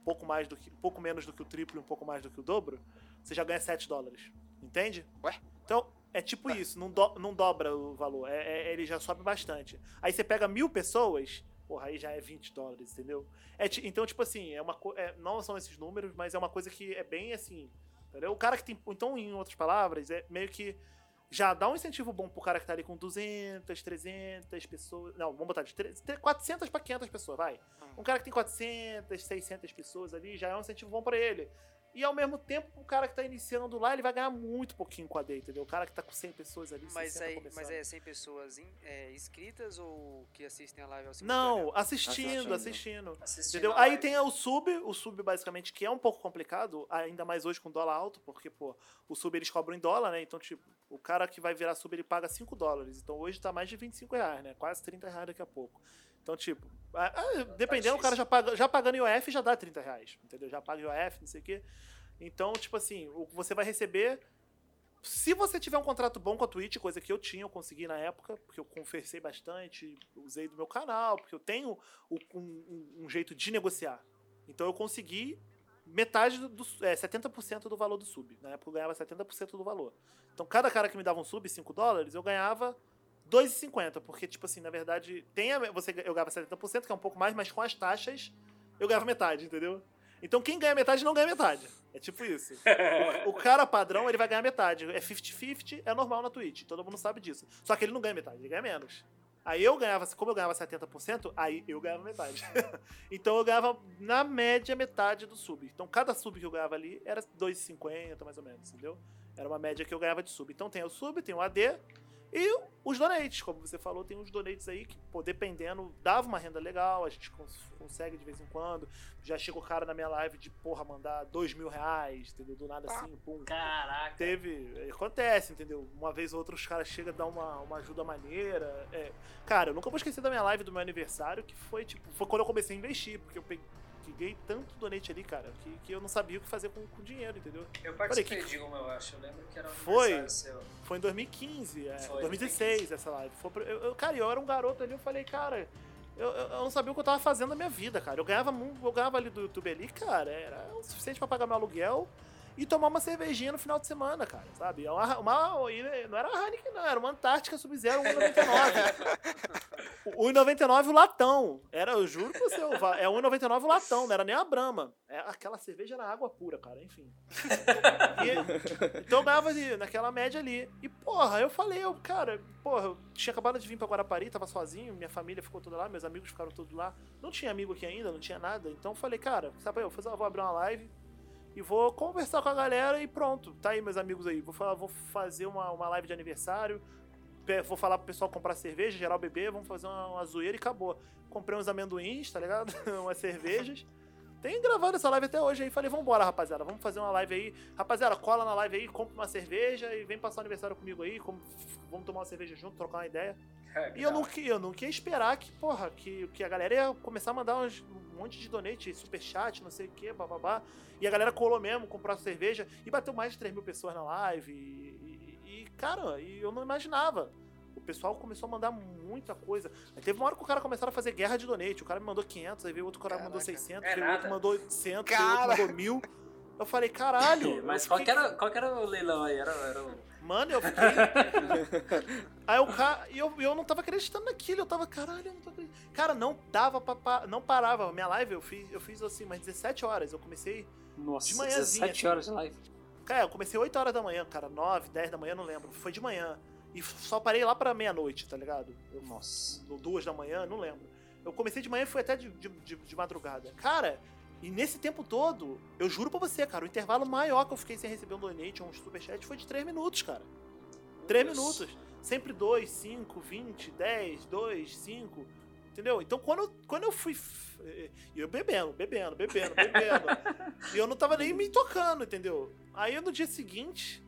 um pouco mais do que, um pouco menos do que o triplo e um pouco mais do que o dobro, você já ganha 7 dólares, entende? Ué? Então, é tipo isso, não, do- não dobra o valor, é- é- ele já sobe bastante. Aí você pega mil pessoas, porra, aí já é 20 dólares, entendeu? É então, tipo assim, é uma é, não são esses números, mas é uma coisa que é bem assim, entendeu? O cara que tem, então, em outras palavras, é meio que já dá um incentivo bom pro cara que tá ali com 200, 300 pessoas, não, vamos botar de 300, 400 pra 500 pessoas, vai. Um cara que tem 400, 600 pessoas ali, já é um incentivo bom pra ele. E ao mesmo tempo, o cara que tá iniciando lá, ele vai ganhar muito pouquinho com a D, entendeu? O cara que tá com 100 pessoas ali, Mas, 60 aí, começando. mas é 100 pessoas in- é, inscritas ou que assistem a live ao? Não, assistindo, Assistindo. assistindo. Assistindo Entendeu? Aí tem o sub, o sub basicamente, que é um pouco complicado, ainda mais hoje com dólar alto, porque, pô, o sub eles cobram em dólar, né? Então, tipo, o cara que vai virar sub, ele paga 5 dólares. Então hoje tá mais de 25 reais, né? Quase 30 reais daqui a pouco. Então, tipo, ah, ah, dependendo, o cara já, paga, já pagando IOF já dá 30 reais, entendeu? Já paga IOF, não sei o quê. Então, tipo assim, o- você vai receber. Se você tiver um contrato bom com a Twitch, coisa que eu tinha, eu consegui na época, porque eu conversei bastante, usei do meu canal, porque eu tenho um, um- um jeito de negociar. Então eu consegui metade do, do é, 70% do valor do sub. Na época eu ganhava 70% do valor. Então cada cara que me dava um sub, 5 dólares, eu ganhava 2,50, porque tipo assim, na verdade, tem a, você eu ganhava 70%, que é um pouco mais, mas com as taxas eu ganhava metade, entendeu? Então quem ganha metade não ganha metade. É tipo isso. O, o cara padrão, ele vai ganhar metade. É 50-50, é normal na Twitch. Todo mundo sabe disso. Só que ele não ganha metade, ele ganha menos. Aí eu ganhava, como eu ganhava 70%, aí eu ganhava metade. então eu ganhava, na média, metade do sub. Então cada sub que eu ganhava ali era 2,50, mais ou menos, entendeu? Era uma média que eu ganhava de sub. Então tem o sub, tem o AD e os donates. Como você falou, tem uns donates aí que, pô, dependendo, dava uma renda legal, a gente cons- consegue de vez em quando. Já chegou o cara na minha live de, porra, mandar dois mil reais, entendeu? Do nada assim, pum. Caraca. Teve. Acontece, entendeu? Uma vez ou outra os caras chegam a dar uma, uma ajuda maneira. É. Cara, eu nunca vou esquecer da minha live do meu aniversário, que foi tipo. Foi quando eu comecei a investir, porque eu peguei. Peguei tanto donate ali, cara, que, que eu não sabia o que fazer com o dinheiro, entendeu? Eu participei que- de uma, eu acho. Eu lembro que era um Foi. seu. Foi em 2015, é, Foi, 2016 essa live. Foi eu, eu- cara, eu era um garoto ali, eu falei, cara, eu, eu, eu não sabia o que eu tava fazendo na minha vida, cara. Eu ganhava, eu ganhava ali do YouTube ali, cara, era o suficiente pra pagar meu aluguel e tomar uma cervejinha no final de semana, cara, sabe? É Uma, uma, não era uma Heineken, não, era uma Antártica Sub-Zero 1,99. O 1,99 o latão. Era, eu juro pra você, é 1,99 o latão, não era nem a Brahma. É, aquela cerveja era água pura, cara, enfim. E- então eu ganhava ali, naquela média ali. E, porra, eu falei, eu, cara, porra, eu tinha acabado de vir pra Guarapari, tava sozinho, minha família ficou toda lá, meus amigos ficaram todos lá. Não tinha amigo aqui ainda, não tinha nada. Então eu falei, cara, sabe, eu vou abrir uma live e vou conversar com a galera e pronto. Tá aí, meus amigos aí. Vou, falar, vou fazer uma, uma live de aniversário. Vou falar pro pessoal comprar cerveja, geral beber, vamos fazer uma, uma zoeira e acabou. Comprei uns amendoins, tá ligado? Umas cervejas. Tem gravado essa live até hoje aí. Falei, vambora, rapaziada. Vamos fazer uma live aí. Rapaziada, cola na live aí, compra uma cerveja e vem passar o aniversário comigo aí. como- vamos tomar uma cerveja junto, trocar uma ideia. E eu não, eu não queria esperar que, porra, que, que a galera ia começar a mandar uns- um monte de donate, superchat, não sei o que, bababá. E a galera colou mesmo, comprou cerveja e bateu mais de 3 mil pessoas na live. E, e- e, cara, e eu não imaginava. O pessoal começou a mandar muita coisa. Aí teve uma hora que o cara começaram a fazer guerra de donate. O cara me mandou 500, aí veio outro cara que mandou Caraca. 600, É veio outro mandou 800, veio outro mandou 1000. Eu falei, caralho. Mas qual que, era, qual era o leilão aí? Era, era o... Mano, eu fiquei. Aí o cara. E eu, eu não tava acreditando naquilo. Eu tava, caralho, eu não tô acreditando. Cara, não dava pra. Não parava. Minha live eu fiz, eu fiz assim, umas 17 horas. Eu comecei. Nossa, De manhãzinha, 17 horas de live. Cara, eu comecei 8 horas da manhã, cara. 9, 10 da manhã, não lembro. Foi de manhã. E só parei lá pra meia-noite, tá ligado? Eu, Nossa. ou duas da manhã, não lembro. Eu comecei de manhã e fui até de, de, de- de madrugada. Cara, e nesse tempo todo, eu juro pra você, cara, o intervalo maior que eu fiquei sem receber um donate ou um superchat foi de 3 minutos, cara. 3 Deus. minutos. Sempre 2, 5, 20, 10, 2, 5. Entendeu? Então quando eu, quando eu fui. eu bebendo, bebendo, bebendo, bebendo. e eu não tava nem me tocando, entendeu? Aí no dia seguinte,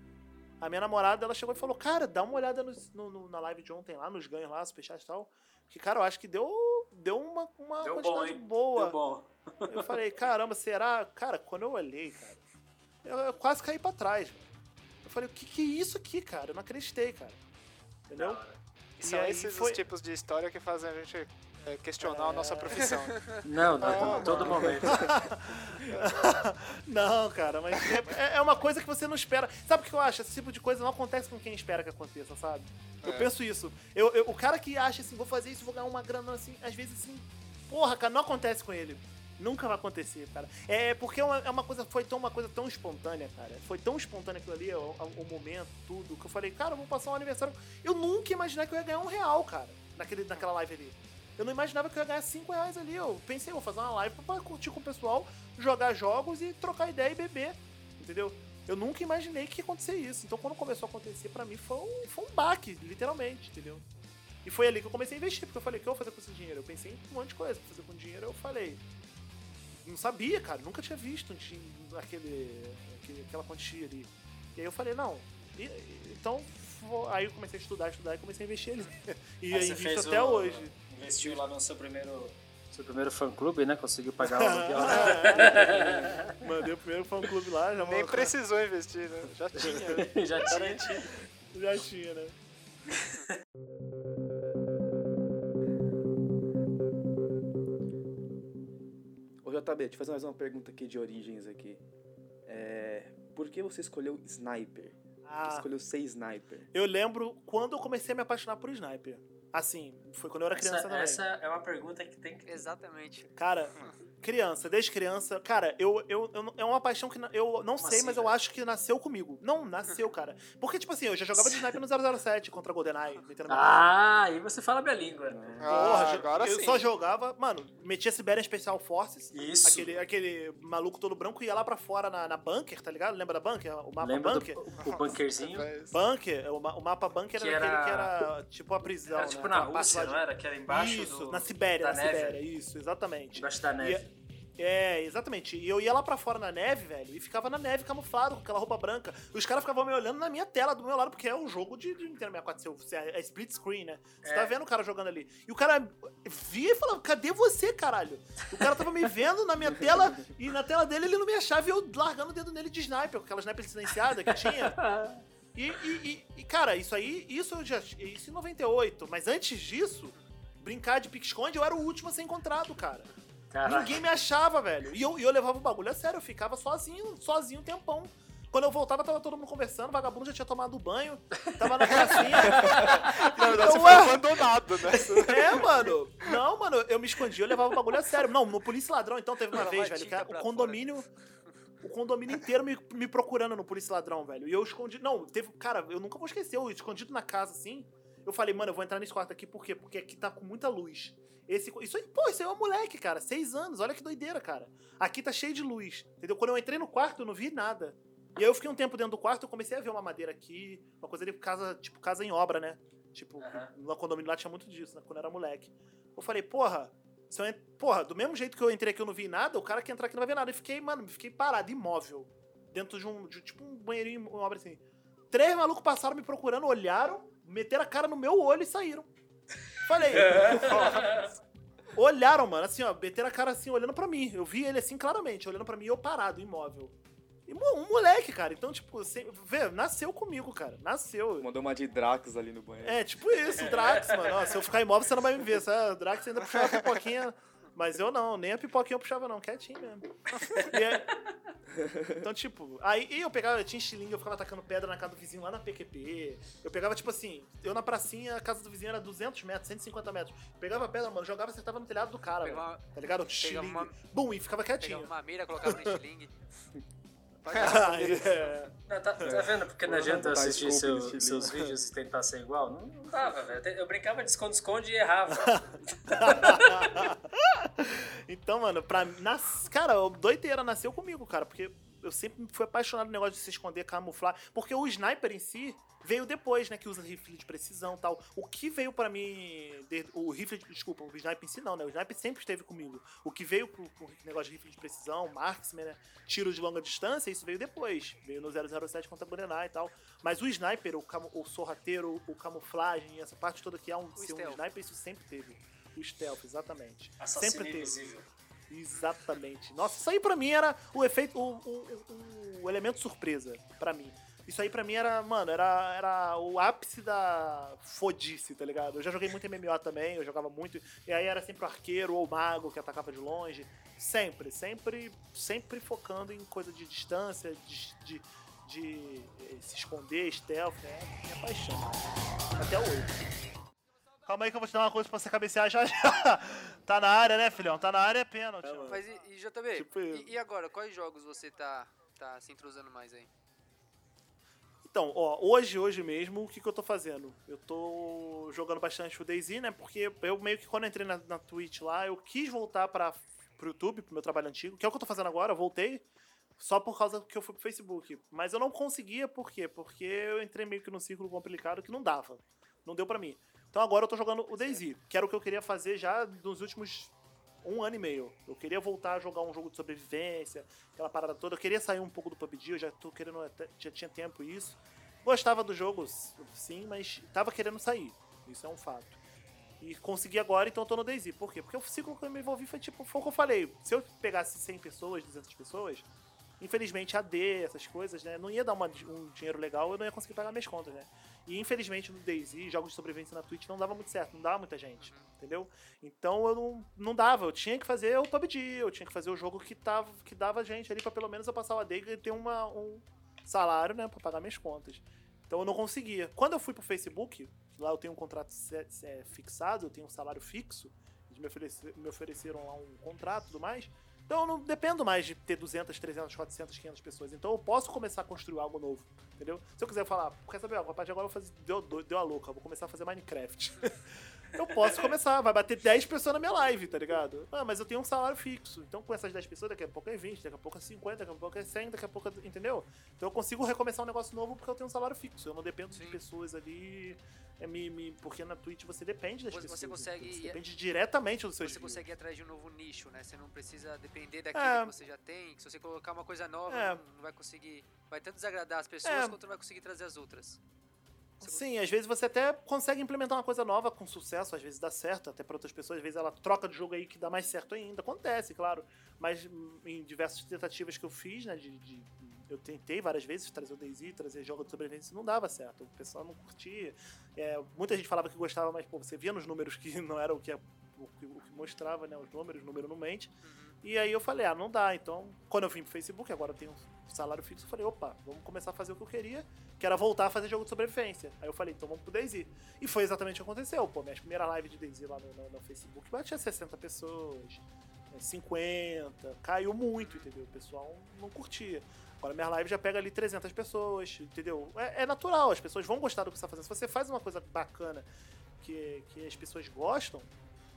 a minha namorada ela chegou e falou: Cara, dá uma olhada no, no- no- na live de ontem lá, nos ganhos lá, superchat e tal. Que, cara, eu acho que deu, deu uma, uma Deu bom, quantidade hein? boa. Deu bom. Eu falei, caramba, será? Cara, quando eu olhei, cara, eu, eu quase caí pra trás. Eu falei, o que, que é isso aqui, cara? Eu não acreditei, cara. Entendeu? E são aí esses foi- os tipos de história que fazem a gente é, questionar a nossa profissão. Não, não, Ah, todo mano. momento. não, cara, mas é, é uma coisa que você não espera. Sabe o que eu acho? Esse tipo de coisa não acontece com quem espera que aconteça, sabe? Eu É. penso isso. Eu, eu- o cara que acha assim, vou fazer isso, vou ganhar uma grana assim, às vezes assim, porra, cara, não acontece com ele. Nunca vai acontecer, cara. É porque é uma, é uma coisa, foi tão, uma coisa tão espontânea, cara. Foi tão espontânea aquilo ali, o, o momento, tudo, que eu falei, cara, eu vou passar um aniversário. Eu nunca ia imaginar que eu ia ganhar um real, cara, naquele, naquela live ali. Eu não imaginava que eu ia ganhar cinco reais ali. Eu pensei, vou fazer uma live pra curtir com o pessoal, jogar jogos e trocar ideia e beber. Entendeu? Eu nunca imaginei que ia acontecer isso. Então quando começou a acontecer, pra mim foi um, foi um baque, literalmente, entendeu? E foi ali que eu comecei a investir, porque eu falei, o que eu vou fazer com esse dinheiro? Eu pensei em um monte de coisa pra fazer com dinheiro, eu falei. Não sabia, cara, nunca tinha visto aquele, aquele- aquela quantia ali. E aí eu falei, não. e- então, aí eu comecei a estudar, estudar e comecei a investir ali. E Aí invisto até o- hoje. Investiu lá no seu primeiro. Seu primeiro fã clube, né? Conseguiu pagar o aluguel. Mandei o primeiro fã clube lá, já Nem precisou investir, né? Já tinha. Já tinha. Já tinha, né? JB, deixa eu fazer mais uma pergunta aqui de origens aqui. É, por que você escolheu sniper? Por que Ah, escolheu ser sniper? eu lembro quando eu comecei a me apaixonar por sniper. Assim, foi quando eu era criança Essa, também. essa é uma pergunta que tem que. Exatamente. Cara, Criança, desde criança, cara, eu, eu, eu- é uma paixão que na- eu não sei, assim, mas eu acho que nasceu comigo. Não, nasceu, cara. Porque, tipo assim, eu já jogava de sniper no 007 contra GoldenEye. metendo. Ah, aí você fala minha língua. Ah, Porra, agora eu sim. só jogava, mano, metia Siberian Special Forces. Isso. Aquele, aquele maluco todo branco ia lá pra fora na, na bunker, tá ligado? Lembra da bunker? O mapa Lembra do bunker? o bunkerzinho? Bunker, o, o mapa bunker Que era, aquele que era tipo a prisão. Era né? tipo na Aquela parte Rússia, não era? Que era embaixo Isso, do- na Sibéria, da na neve. Sibéria, isso, exatamente. Embaixo da neve. E- é, exatamente. E eu ia lá pra fora na neve, velho, e ficava na neve camuflado, com aquela roupa branca. Os caras ficavam me olhando na minha tela do meu lado, porque é um jogo de, de Nintendo 64, se eu- é, split screen, né? Você É. tá vendo o cara jogando ali. E o cara via e falava, cadê você, caralho? O cara tava me vendo na minha tela, e na tela dele ele não me achava, e eu largando o dedo nele de sniper, aquela sniper silenciada que tinha. E, e- e- e, cara, isso aí, isso eu já. Isso em 98. Mas antes disso, brincar de pique-esconde, eu era o último a ser encontrado, cara. Caraca. Ninguém me achava, velho. E eu, e eu levava o bagulho a sério, eu ficava sozinho, sozinho um tempão. Quando eu voltava, tava todo mundo conversando, o vagabundo já tinha tomado banho, tava na pracinha. Na verdade, Então, você foi abandonado, né? É, mano. Não, mano, eu me escondia, eu levava o bagulho a sério. Não, no Polícia Ladrão, então, teve uma vez, velho, que o condomínio. O condomínio inteiro me, me procurando no Polícia Ladrão, velho. E eu escondi. Não, teve. Cara, eu nunca vou esquecer, eu escondido na casa assim. Eu falei, mano, eu vou entrar nesse quarto aqui, por quê? Porque aqui tá com muita luz. Esse, isso aí, pô, isso aí é um moleque, cara. Seis anos, olha que doideira, cara. Aqui tá cheio de luz, entendeu? Quando eu entrei no quarto, eu não vi nada. E aí eu fiquei um tempo dentro do quarto, eu comecei a ver uma madeira aqui, uma coisa ali, casa, tipo, casa em obra, né? Tipo, Aham. no condomínio lá tinha muito disso, né? Quando eu era moleque. Eu falei, porra, se eu porra, do mesmo jeito que eu entrei aqui eu não vi nada, o cara que entrar aqui não vai ver nada. E fiquei, mano, fiquei parado, imóvel. Dentro de um, de, tipo um banheirinho, uma obra assim. Três malucos passaram me procurando, olharam, meteram a cara no meu olho e saíram. Falei, olharam, mano, assim, ó, meteram a cara assim, olhando pra mim. Eu vi ele assim claramente, olhando pra mim, eu parado, imóvel. E um moleque, cara. Então, tipo, sem, vê, nasceu comigo, cara. Nasceu. Mandou uma de Drax ali no banheiro. É, tipo isso, Drax, mano. Ó, se eu ficar imóvel, você não vai me ver. O Drax ainda puxava a pipoquinha. Mas eu não, nem a pipoquinha eu puxava, não, quietinho mesmo. E aí- então, tipo, aí e eu pegava, eu tinha estilingue, eu ficava atacando pedra na casa do vizinho lá na PQP. Eu pegava, tipo assim, eu na pracinha, a casa do vizinho era 200 metros, 150 metros. Pegava pedra, mano, jogava, acertava no telhado do cara, velho. Pegava, Tá ligado? Estilingue. uma- Bum, e ficava pegava quietinho. uma mira, colocava no estilingue. é. Não, tá, tá vendo? Porque não adianta assistir seu- seus vídeos e tentar ser igual. Não, não dava, velho. Eu brincava de esconde-esconde e errava. Então, mano, pra nas, cara, o doideira nasceu comigo, cara, porque eu sempre fui apaixonado no negócio de se esconder, camuflar, porque o sniper em si veio depois, né, que usa rifle de precisão, e tal. O que veio pra mim, o rifle, de- desculpa, o sniper em si não, né? O sniper sempre esteve comigo. O que veio com o negócio de rifle de precisão, marksman, né, tiro de longa distância, isso veio depois. Veio no 007 contra GoldenEye e tal. Mas o sniper, o, camu, o sorrateiro, o camuflagem, essa parte toda que é um, ser um sniper, isso sempre teve. O stealth, exatamente. Assassino sempre teve. invisível. Exatamente. Nossa, isso aí pra mim era o efeito, o, o, o- elemento surpresa, pra mim. Isso aí pra mim era, mano, era, era o ápice da fodice, tá ligado? Eu já joguei muito MMO também, eu jogava muito, e aí era sempre o arqueiro ou o mago que atacava de longe. Sempre, sempre, sempre focando em coisa de distância, de, de, de, eh, se esconder, stealth, é minha paixão. Até hoje. Calma aí que eu vou te dar uma coisa pra você cabecear já já. Tá na área, né, filhão? Tá na área é pênalti. mano. Mas e, e JB, Tipo e, e agora, quais jogos você tá, tá se entrosando mais aí? Então, ó, hoje, hoje mesmo, o que, que eu tô fazendo? Eu tô jogando bastante o DayZ, né? Porque eu meio que quando eu entrei na, na Twitch lá, eu quis voltar para pro YouTube, pro meu trabalho antigo, que é o que eu tô fazendo agora, eu voltei só por causa que eu fui pro Facebook. Mas eu não conseguia, por quê? Porque eu entrei meio que num círculo complicado que não dava. Não deu pra mim. Então agora eu tô jogando o DayZ, que era o que eu queria fazer já nos últimos um ano e meio. Eu queria voltar a jogar um jogo de sobrevivência, aquela parada toda. Eu queria sair um pouco do PUBG, eu já tô querendo, já tinha tempo isso. Gostava do jogo, sim, mas tava querendo sair. Isso é um fato. E consegui agora, então eu tô no DayZ. Por quê? Porque o ciclo que eu me envolvi foi tipo, foi o que eu falei. Se eu pegasse 100 pessoas, 200 pessoas, infelizmente AD, essas coisas, né? Não ia dar uma- um dinheiro legal, eu não ia conseguir pagar minhas contas, né? E infelizmente no DayZ, jogos de sobrevivência na Twitch não dava muito certo, não dava muita gente, entendeu? Então eu não, não dava, eu tinha que fazer o PUBG, eu tinha que fazer o jogo que, tava, que dava gente ali pra pelo menos eu passar o AD e ter uma, um salário, né, pra pagar minhas contas. Então eu não conseguia. Quando eu fui pro Facebook, lá eu tenho um contrato se- fixado, eu tenho um salário fixo, eles me, oferece- me ofereceram lá um contrato e tudo mais. Então eu não dependo mais de ter 200, 300, 400, 500 pessoas. Então eu posso começar a construir algo novo, entendeu? Se eu quiser falar, quer saber, ó, a partir de agora eu vou fazer, deu, deu a louca, vou começar a fazer Minecraft. eu posso começar, vai bater 10 pessoas na minha live, tá ligado? Ah, mas eu tenho um salário fixo. Então com essas 10 pessoas, daqui a pouco é 20, daqui a pouco é 50, daqui a pouco é 100, daqui a pouco, é- entendeu? Então eu consigo recomeçar um negócio novo porque eu tenho um salário fixo. Eu não dependo de Sim. pessoas ali. É, me, me- porque na Twitch você depende das Você- pessoas. você consegue- Você depende diretamente dos seus Você views. consegue ir atrás de um novo nicho, né? Você não precisa depender daquilo É. que você já tem. que Se você colocar uma coisa nova, É. não, não vai conseguir. Vai tanto desagradar as pessoas É. quanto não vai conseguir trazer as outras. Sim, às vezes você até consegue implementar uma coisa nova com sucesso, às vezes dá certo, até para outras pessoas, às vezes ela troca de jogo aí que dá mais certo ainda. Acontece, claro. Mas em diversas tentativas que eu fiz, né, de, de- eu tentei várias vezes trazer o DayZ, trazer jogo de sobrevivência, não dava certo. O pessoal não curtia. É, muita gente falava que gostava, mas pô, você via nos números que não era o que, é- o que, o que mostrava, né, os números, o número não mente. Uhum. E aí eu falei, ah, não dá. Então, quando eu vim pro Facebook, agora eu tenho um salário fixo, eu falei, opa, vamos começar a fazer o que eu queria, que era voltar a fazer jogo de sobrevivência. Aí eu falei, então vamos pro DayZ. E foi exatamente o que aconteceu. Pô, minha primeira live de DayZ lá no, no- no Facebook batia 60 pessoas, é, 50, caiu muito, entendeu? O pessoal não curtia. Agora minha live já pega ali 300 pessoas, entendeu? É, é natural, as pessoas vão gostar do que você tá fazendo. Se você faz uma coisa bacana que, que as pessoas gostam,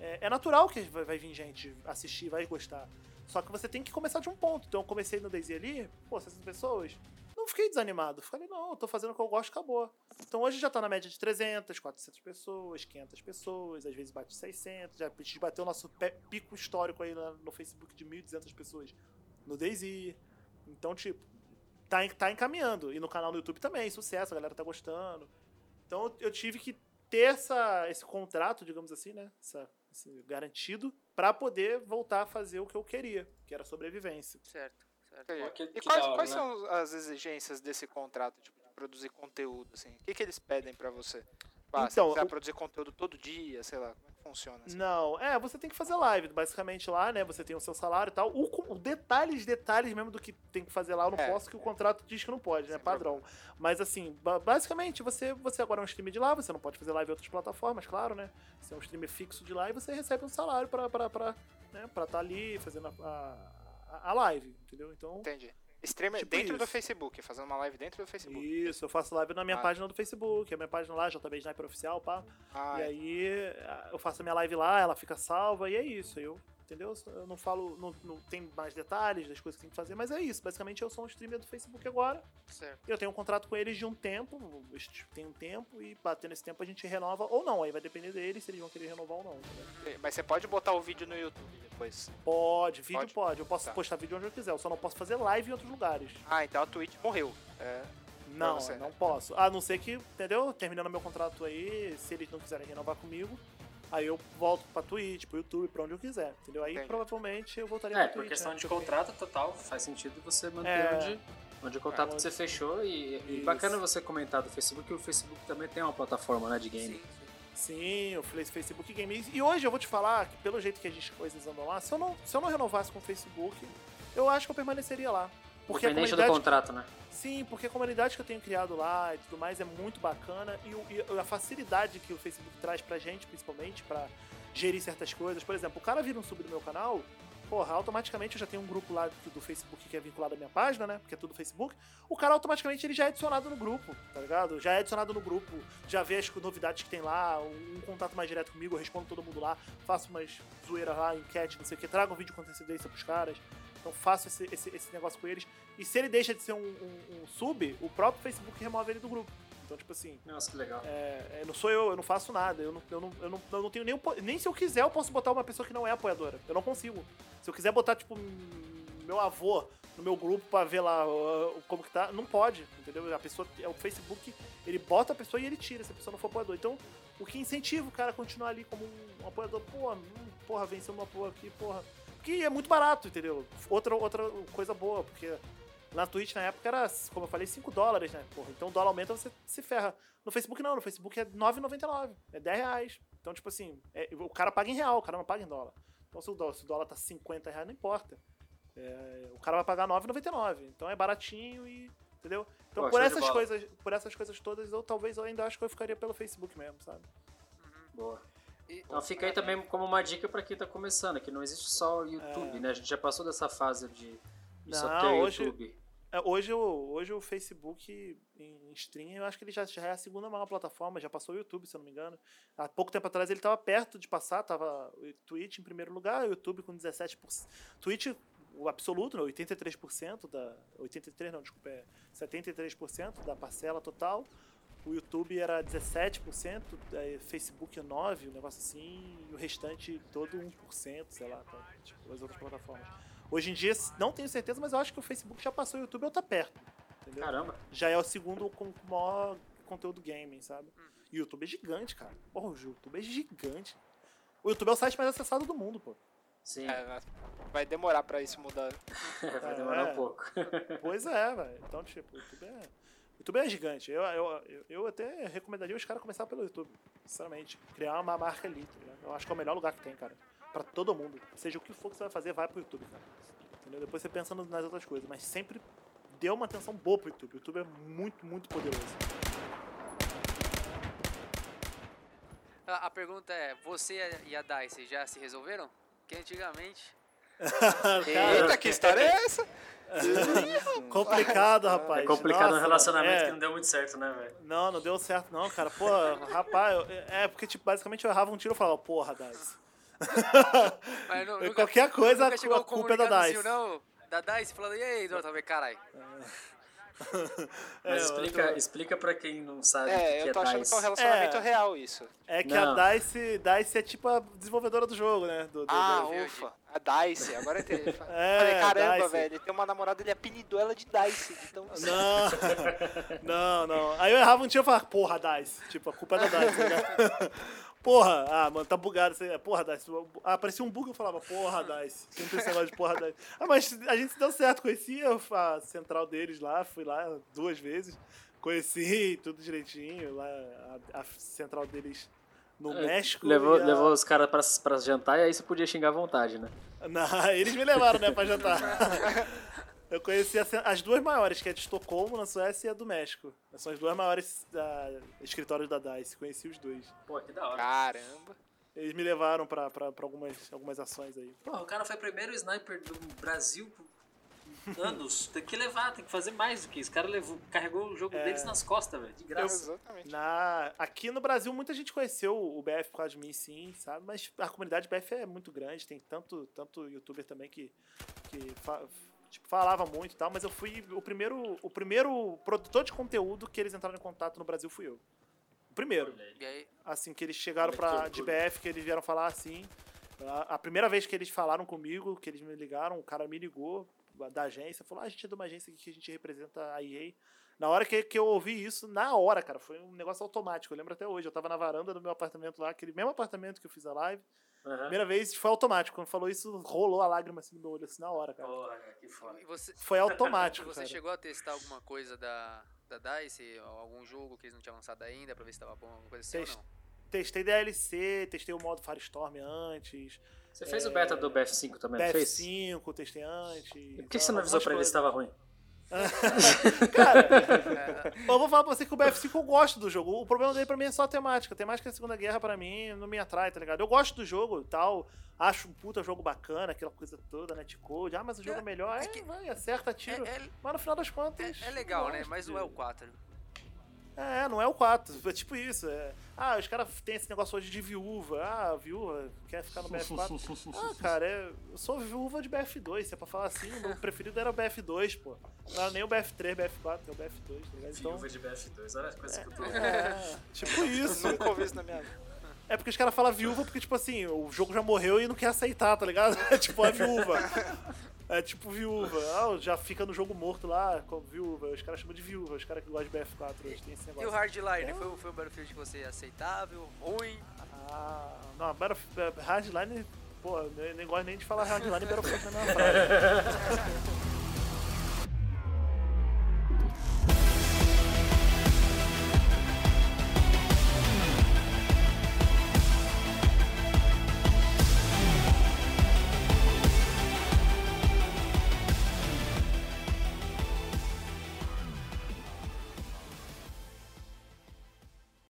é, é natural que vai, vai vir gente assistir, vai gostar. Só que você tem que começar de um ponto. Então eu comecei no DayZ ali, pô, 60 pessoas. Não fiquei desanimado. Falei, não, eu tô fazendo o que eu gosto, acabou. Então hoje já tá na média de 300, 400 pessoas, 500 pessoas, às vezes bate 600. Já bateu o nosso pico histórico aí no Facebook de 1.200 pessoas no DayZ. Então, tipo, tá, tá encaminhando. E no canal do YouTube também, sucesso, a galera tá gostando. Então eu tive que ter essa, esse contrato, digamos assim, né? Essa, esse garantido, pra poder voltar a fazer o que eu queria, que era sobrevivência. Certo, certo. Que- e que quais, quais né? são as exigências desse contrato, tipo, de produzir conteúdo, assim? O que, que eles pedem pra você? Ah, Então, você o- produzir conteúdo todo dia, sei lá, como é funciona? Assim? Não, é, você tem que fazer live, basicamente lá, né? Você tem o seu salário e tal. O, o detalhes, detalhes mesmo do que tem que fazer lá, eu não É, posso, que o contrato diz que não pode, né? Sem Padrão. Mas assim, ba- basicamente, você, você agora é um streamer de lá, você não pode fazer live em outras plataformas, claro, né? Você é um streamer fixo de lá e você recebe um salário pra estar né, pra tá ali fazendo a, a, a live, entendeu? Então. Entendi. Streamer Tipo dentro do isso. Facebook, fazendo uma live dentro do Facebook. Isso, eu faço live na minha Ah. página do Facebook, a minha página lá, JB Sniper Oficial, pá. Ah, E aí a- eu faço a minha live lá, ela fica salva e é isso. Eu, entendeu? Eu não falo, não, não tem mais detalhes das coisas que tem que fazer, mas é isso. Basicamente eu sou um streamer do Facebook agora. Certo. Eu tenho um contrato com eles de um tempo, tem um tempo, e batendo esse tempo a gente renova ou não. Aí vai depender deles se eles vão querer renovar ou não. entendeu? Mas você pode botar o vídeo no YouTube depois. Pode, vídeo Pode? pode. Eu posso Tá. postar vídeo onde eu quiser, eu só não posso fazer live em outros lugares. Ah, então a Twitch morreu. É, Não, não né? posso. A não ser que, entendeu? Terminando meu contrato aí, se eles não quiserem renovar comigo, aí eu volto pra Twitch, pro YouTube, pra onde eu quiser, entendeu? Aí Entendi. provavelmente eu voltaria É, pra por Twitch. questão né? de contrato total, faz sentido você manter É. onde, onde o contrato É, que você fechou. E, e bacana você comentar do Facebook, que o Facebook também tem uma plataforma né, de game. Sim, sim. Eu falei Facebook Games. E hoje eu vou te falar que, pelo jeito que as coisas andam lá, se eu não, se eu não renovasse com o Facebook, eu acho que eu permaneceria lá. Porque a Independente do contrato, né? Sim, porque a comunidade que eu tenho criado lá e tudo mais é muito bacana. E, e a facilidade que o Facebook traz pra gente, principalmente, pra gerir certas coisas. Por exemplo, o cara vira um sub do meu canal, porra, automaticamente eu já tenho um grupo lá do, Facebook que é vinculado à minha página, né? Porque é tudo Facebook. O cara automaticamente ele já é adicionado no grupo, tá ligado? Já é adicionado no grupo, já vê as novidades que tem lá, um, um contato mais direto comigo, eu respondo todo mundo lá, faço umas zoeiras lá, enquete, não sei o que, trago um vídeo com antecedência pros caras. Então faço esse, esse, esse negócio com eles. E se ele deixa de ser um, um- um sub, o próprio Facebook remove ele do grupo. Então, tipo assim, Nossa, que legal. é, é, não sou eu, eu não faço nada. Eu não, eu não, eu não, eu não tenho nem. Nem se eu quiser, eu posso botar uma pessoa que não é apoiadora. Eu não consigo. Se eu quiser botar, tipo, meu avô no meu grupo pra ver lá uh, como que tá, não pode, entendeu? A pessoa, é o Facebook, ele bota a pessoa e ele tira se a pessoa não for apoiador. Então, o que incentiva o cara a continuar ali como um apoiador, pô, hum, porra, venceu uma apoio aqui, porra. Que é muito barato, entendeu? Outra, outra coisa boa, porque na Twitch na época era, como eu falei, 5 dólares, né? Porra, então o dólar aumenta, você se ferra. No Facebook não, no Facebook é 9,99. É 10 reais. Então, tipo assim, é- o cara paga em real, o cara não paga em dólar. Então, se o dólar, se o dólar tá 50 reais, não importa. É, o cara vai pagar 9,99. Então é baratinho e. Entendeu? Então, Pô, por essas coisas, por essas coisas todas, eu talvez eu ainda acho que eu ficaria pelo Facebook mesmo, sabe? Boa. Então fica aí também como uma dica pra quem tá começando, que não existe só o YouTube, né? A gente já passou dessa fase de, de só Não, ter o hoje- YouTube. É, hoje, o, hoje o Facebook em stream, eu acho que ele já, já é a segunda maior plataforma, já passou o YouTube, se eu não me engano. Há pouco tempo atrás ele estava perto de passar, tava o Twitch em primeiro lugar, o YouTube com 17%. Twitch, o absoluto, né, 83% da. 83, não, desculpa, é 73% da parcela total. O YouTube era 17%, é, Facebook 9%, um negócio assim, e o restante todo 1%, sei lá, tá, tipo, as outras plataformas. Hoje em dia, não tenho certeza, mas eu acho que o Facebook já passou o YouTube ou tá perto. Entendeu? Caramba. Já é o segundo com com maior conteúdo gaming, sabe? E o YouTube é gigante, cara. Porra, o YouTube é gigante. O YouTube é o site mais acessado do mundo, pô. Sim, É, vai demorar pra isso mudar. vai demorar é. um pouco. Pois é, velho. Então, tipo, o YouTube é. YouTube é gigante. Eu, eu, eu, até recomendaria os caras começar pelo YouTube, sinceramente. Criar uma marca ali, tá ligado? Eu acho que é o melhor lugar que tem, cara. Pra todo mundo. Seja o que for que você vai fazer, vai pro YouTube, cara. Entendeu? Depois você pensa nas outras coisas. Mas sempre dê uma atenção boa pro YouTube. O YouTube é muito, muito poderoso. A, pergunta é, você e a Dice já se resolveram? Porque antigamente... Eita, que história é essa? Complicado, rapaz. É complicado Nossa, um relacionamento é. que não deu muito certo, né, velho? Não, não deu certo não, cara. Pô, rapaz, eu- é porque, tipo, basicamente eu errava um tiro e falava, porra, Dice. Qualquer coisa, nunca a culpa é da Dice. não? Da Dice falando, e aí, Dota? Eu falei, caralho. É, Mas eu explica, tô- explica pra quem não sabe o É, que eu tô é achando DICE. que é um relacionamento É. real isso. É que Não. a DICE, DICE é tipo a desenvolvedora do jogo, né? Do, do- Ah, do- ufa. A Dice, agora eu entendi. É, Falei, caramba, Dice. velho, ele tem uma namorada, ele apelidou ela de Dice. Então, Não, não, não. Aí eu errava um tiro e falava, porra, DICE. Tipo, a culpa é da DICE, tá ligado? Porra, ah, mano, tá bugado. isso aí. Porra, DICE. Ah, aparecia um bug eu falava, porra, DICE. Sempre esse negócio de porra, DICE. Ah, mas a gente se deu certo. Conhecia a central deles lá, fui lá duas vezes. Conheci tudo direitinho. Lá, a, a central deles no México. Levou, a- levou os caras pra, pra jantar e aí você podia xingar à vontade, né? Não, eles me levaram, né, pra jantar. Eu conheci as duas maiores, que é de Estocolmo, na Suécia, e a do México. São as duas maiores ah, escritórios da DICE. Conheci os dois. Pô, que da hora. caramba. Eles me levaram pra, pra, pra algumas, algumas ações aí. Porra, o cara foi o primeiro sniper do Brasil por anos. Tem que levar, tem que fazer mais do que isso. O cara levou, carregou o jogo É. deles nas costas, velho. De graça. Exatamente. Na, aqui no Brasil, muita gente conheceu o BF por causa de mim, sim, sabe? Mas a comunidade BF é muito grande, tem tanto, tanto youtuber também que, que fa- tipo, falava muito e tal, mas eu fui o primeiro, o primeiro produtor de conteúdo que eles entraram em contato no Brasil fui eu. O primeiro. Assim, que eles chegaram pra, de BF, que eles vieram falar assim. A, a primeira vez que eles falaram comigo, que eles me ligaram, o cara me ligou da agência, falou: ah, a gente é de uma agência que a gente representa a EA. Na hora que, que eu ouvi isso, na hora, cara, foi um negócio automático. Eu lembro até hoje, eu tava na varanda do meu apartamento lá, aquele mesmo apartamento que eu fiz a live. Aham. Primeira vez foi automático. Quando falou isso, rolou a lágrima assim no meu olho, assim, na hora, cara. Porra, que foda. você, Foi automático, você cara. chegou a testar alguma coisa da, da DICE? Algum jogo que eles não tinham lançado ainda, pra ver se tava bom, alguma coisa assim Test- ou não? Testei DLC, testei o modo Firestorm antes, Você fez o beta do BF5 também, não fez? BF5, testei antes. E por que você não avisou pra ele se coisas. tava ruim? Cara, eu vou falar pra você que o BF5 eu gosto do jogo. O problema dele pra mim é só a temática. A temática da Segunda Guerra pra mim não me atrai, tá ligado? Eu gosto do jogo e tal. Acho um puta jogo bacana, aquela coisa toda, netcode. Ah, mas o jogo é, É, melhor. É, é que- vai, acerta, tiro. É, é, Mas no final das contas. é, é legal, né? Mas não é o 4. É, não é o 4. É tipo isso. É... Ah, os caras têm esse negócio hoje de viúva. Ah, viúva quer ficar no BF4. ah, cara, é- eu sou viúva de BF2. Se é pra falar assim, o meu preferido era o BF2, pô. Não era nem o BF3, BF4, é o BF2, tá ligado? Então. Viúva de BF2, olha as coisas que eu tô É, tipo isso. Nunca ouvi isso na minha vida. É porque os caras falam viúva porque, tipo assim, o jogo já morreu e não quer aceitar, tá ligado? É tipo a viúva. É tipo viúva. Ah, já fica no jogo morto lá, com viúva. Os caras chamam de viúva, os caras que gostam de BF4 hoje tem esse E negócio. o Hardline? Foi, foi um Battlefield que você aceitável, ruim? Ah, não, Battlefield, Hardline, porra, nem, nem gosto nem de falar Hardline e Battlefield na minha frase.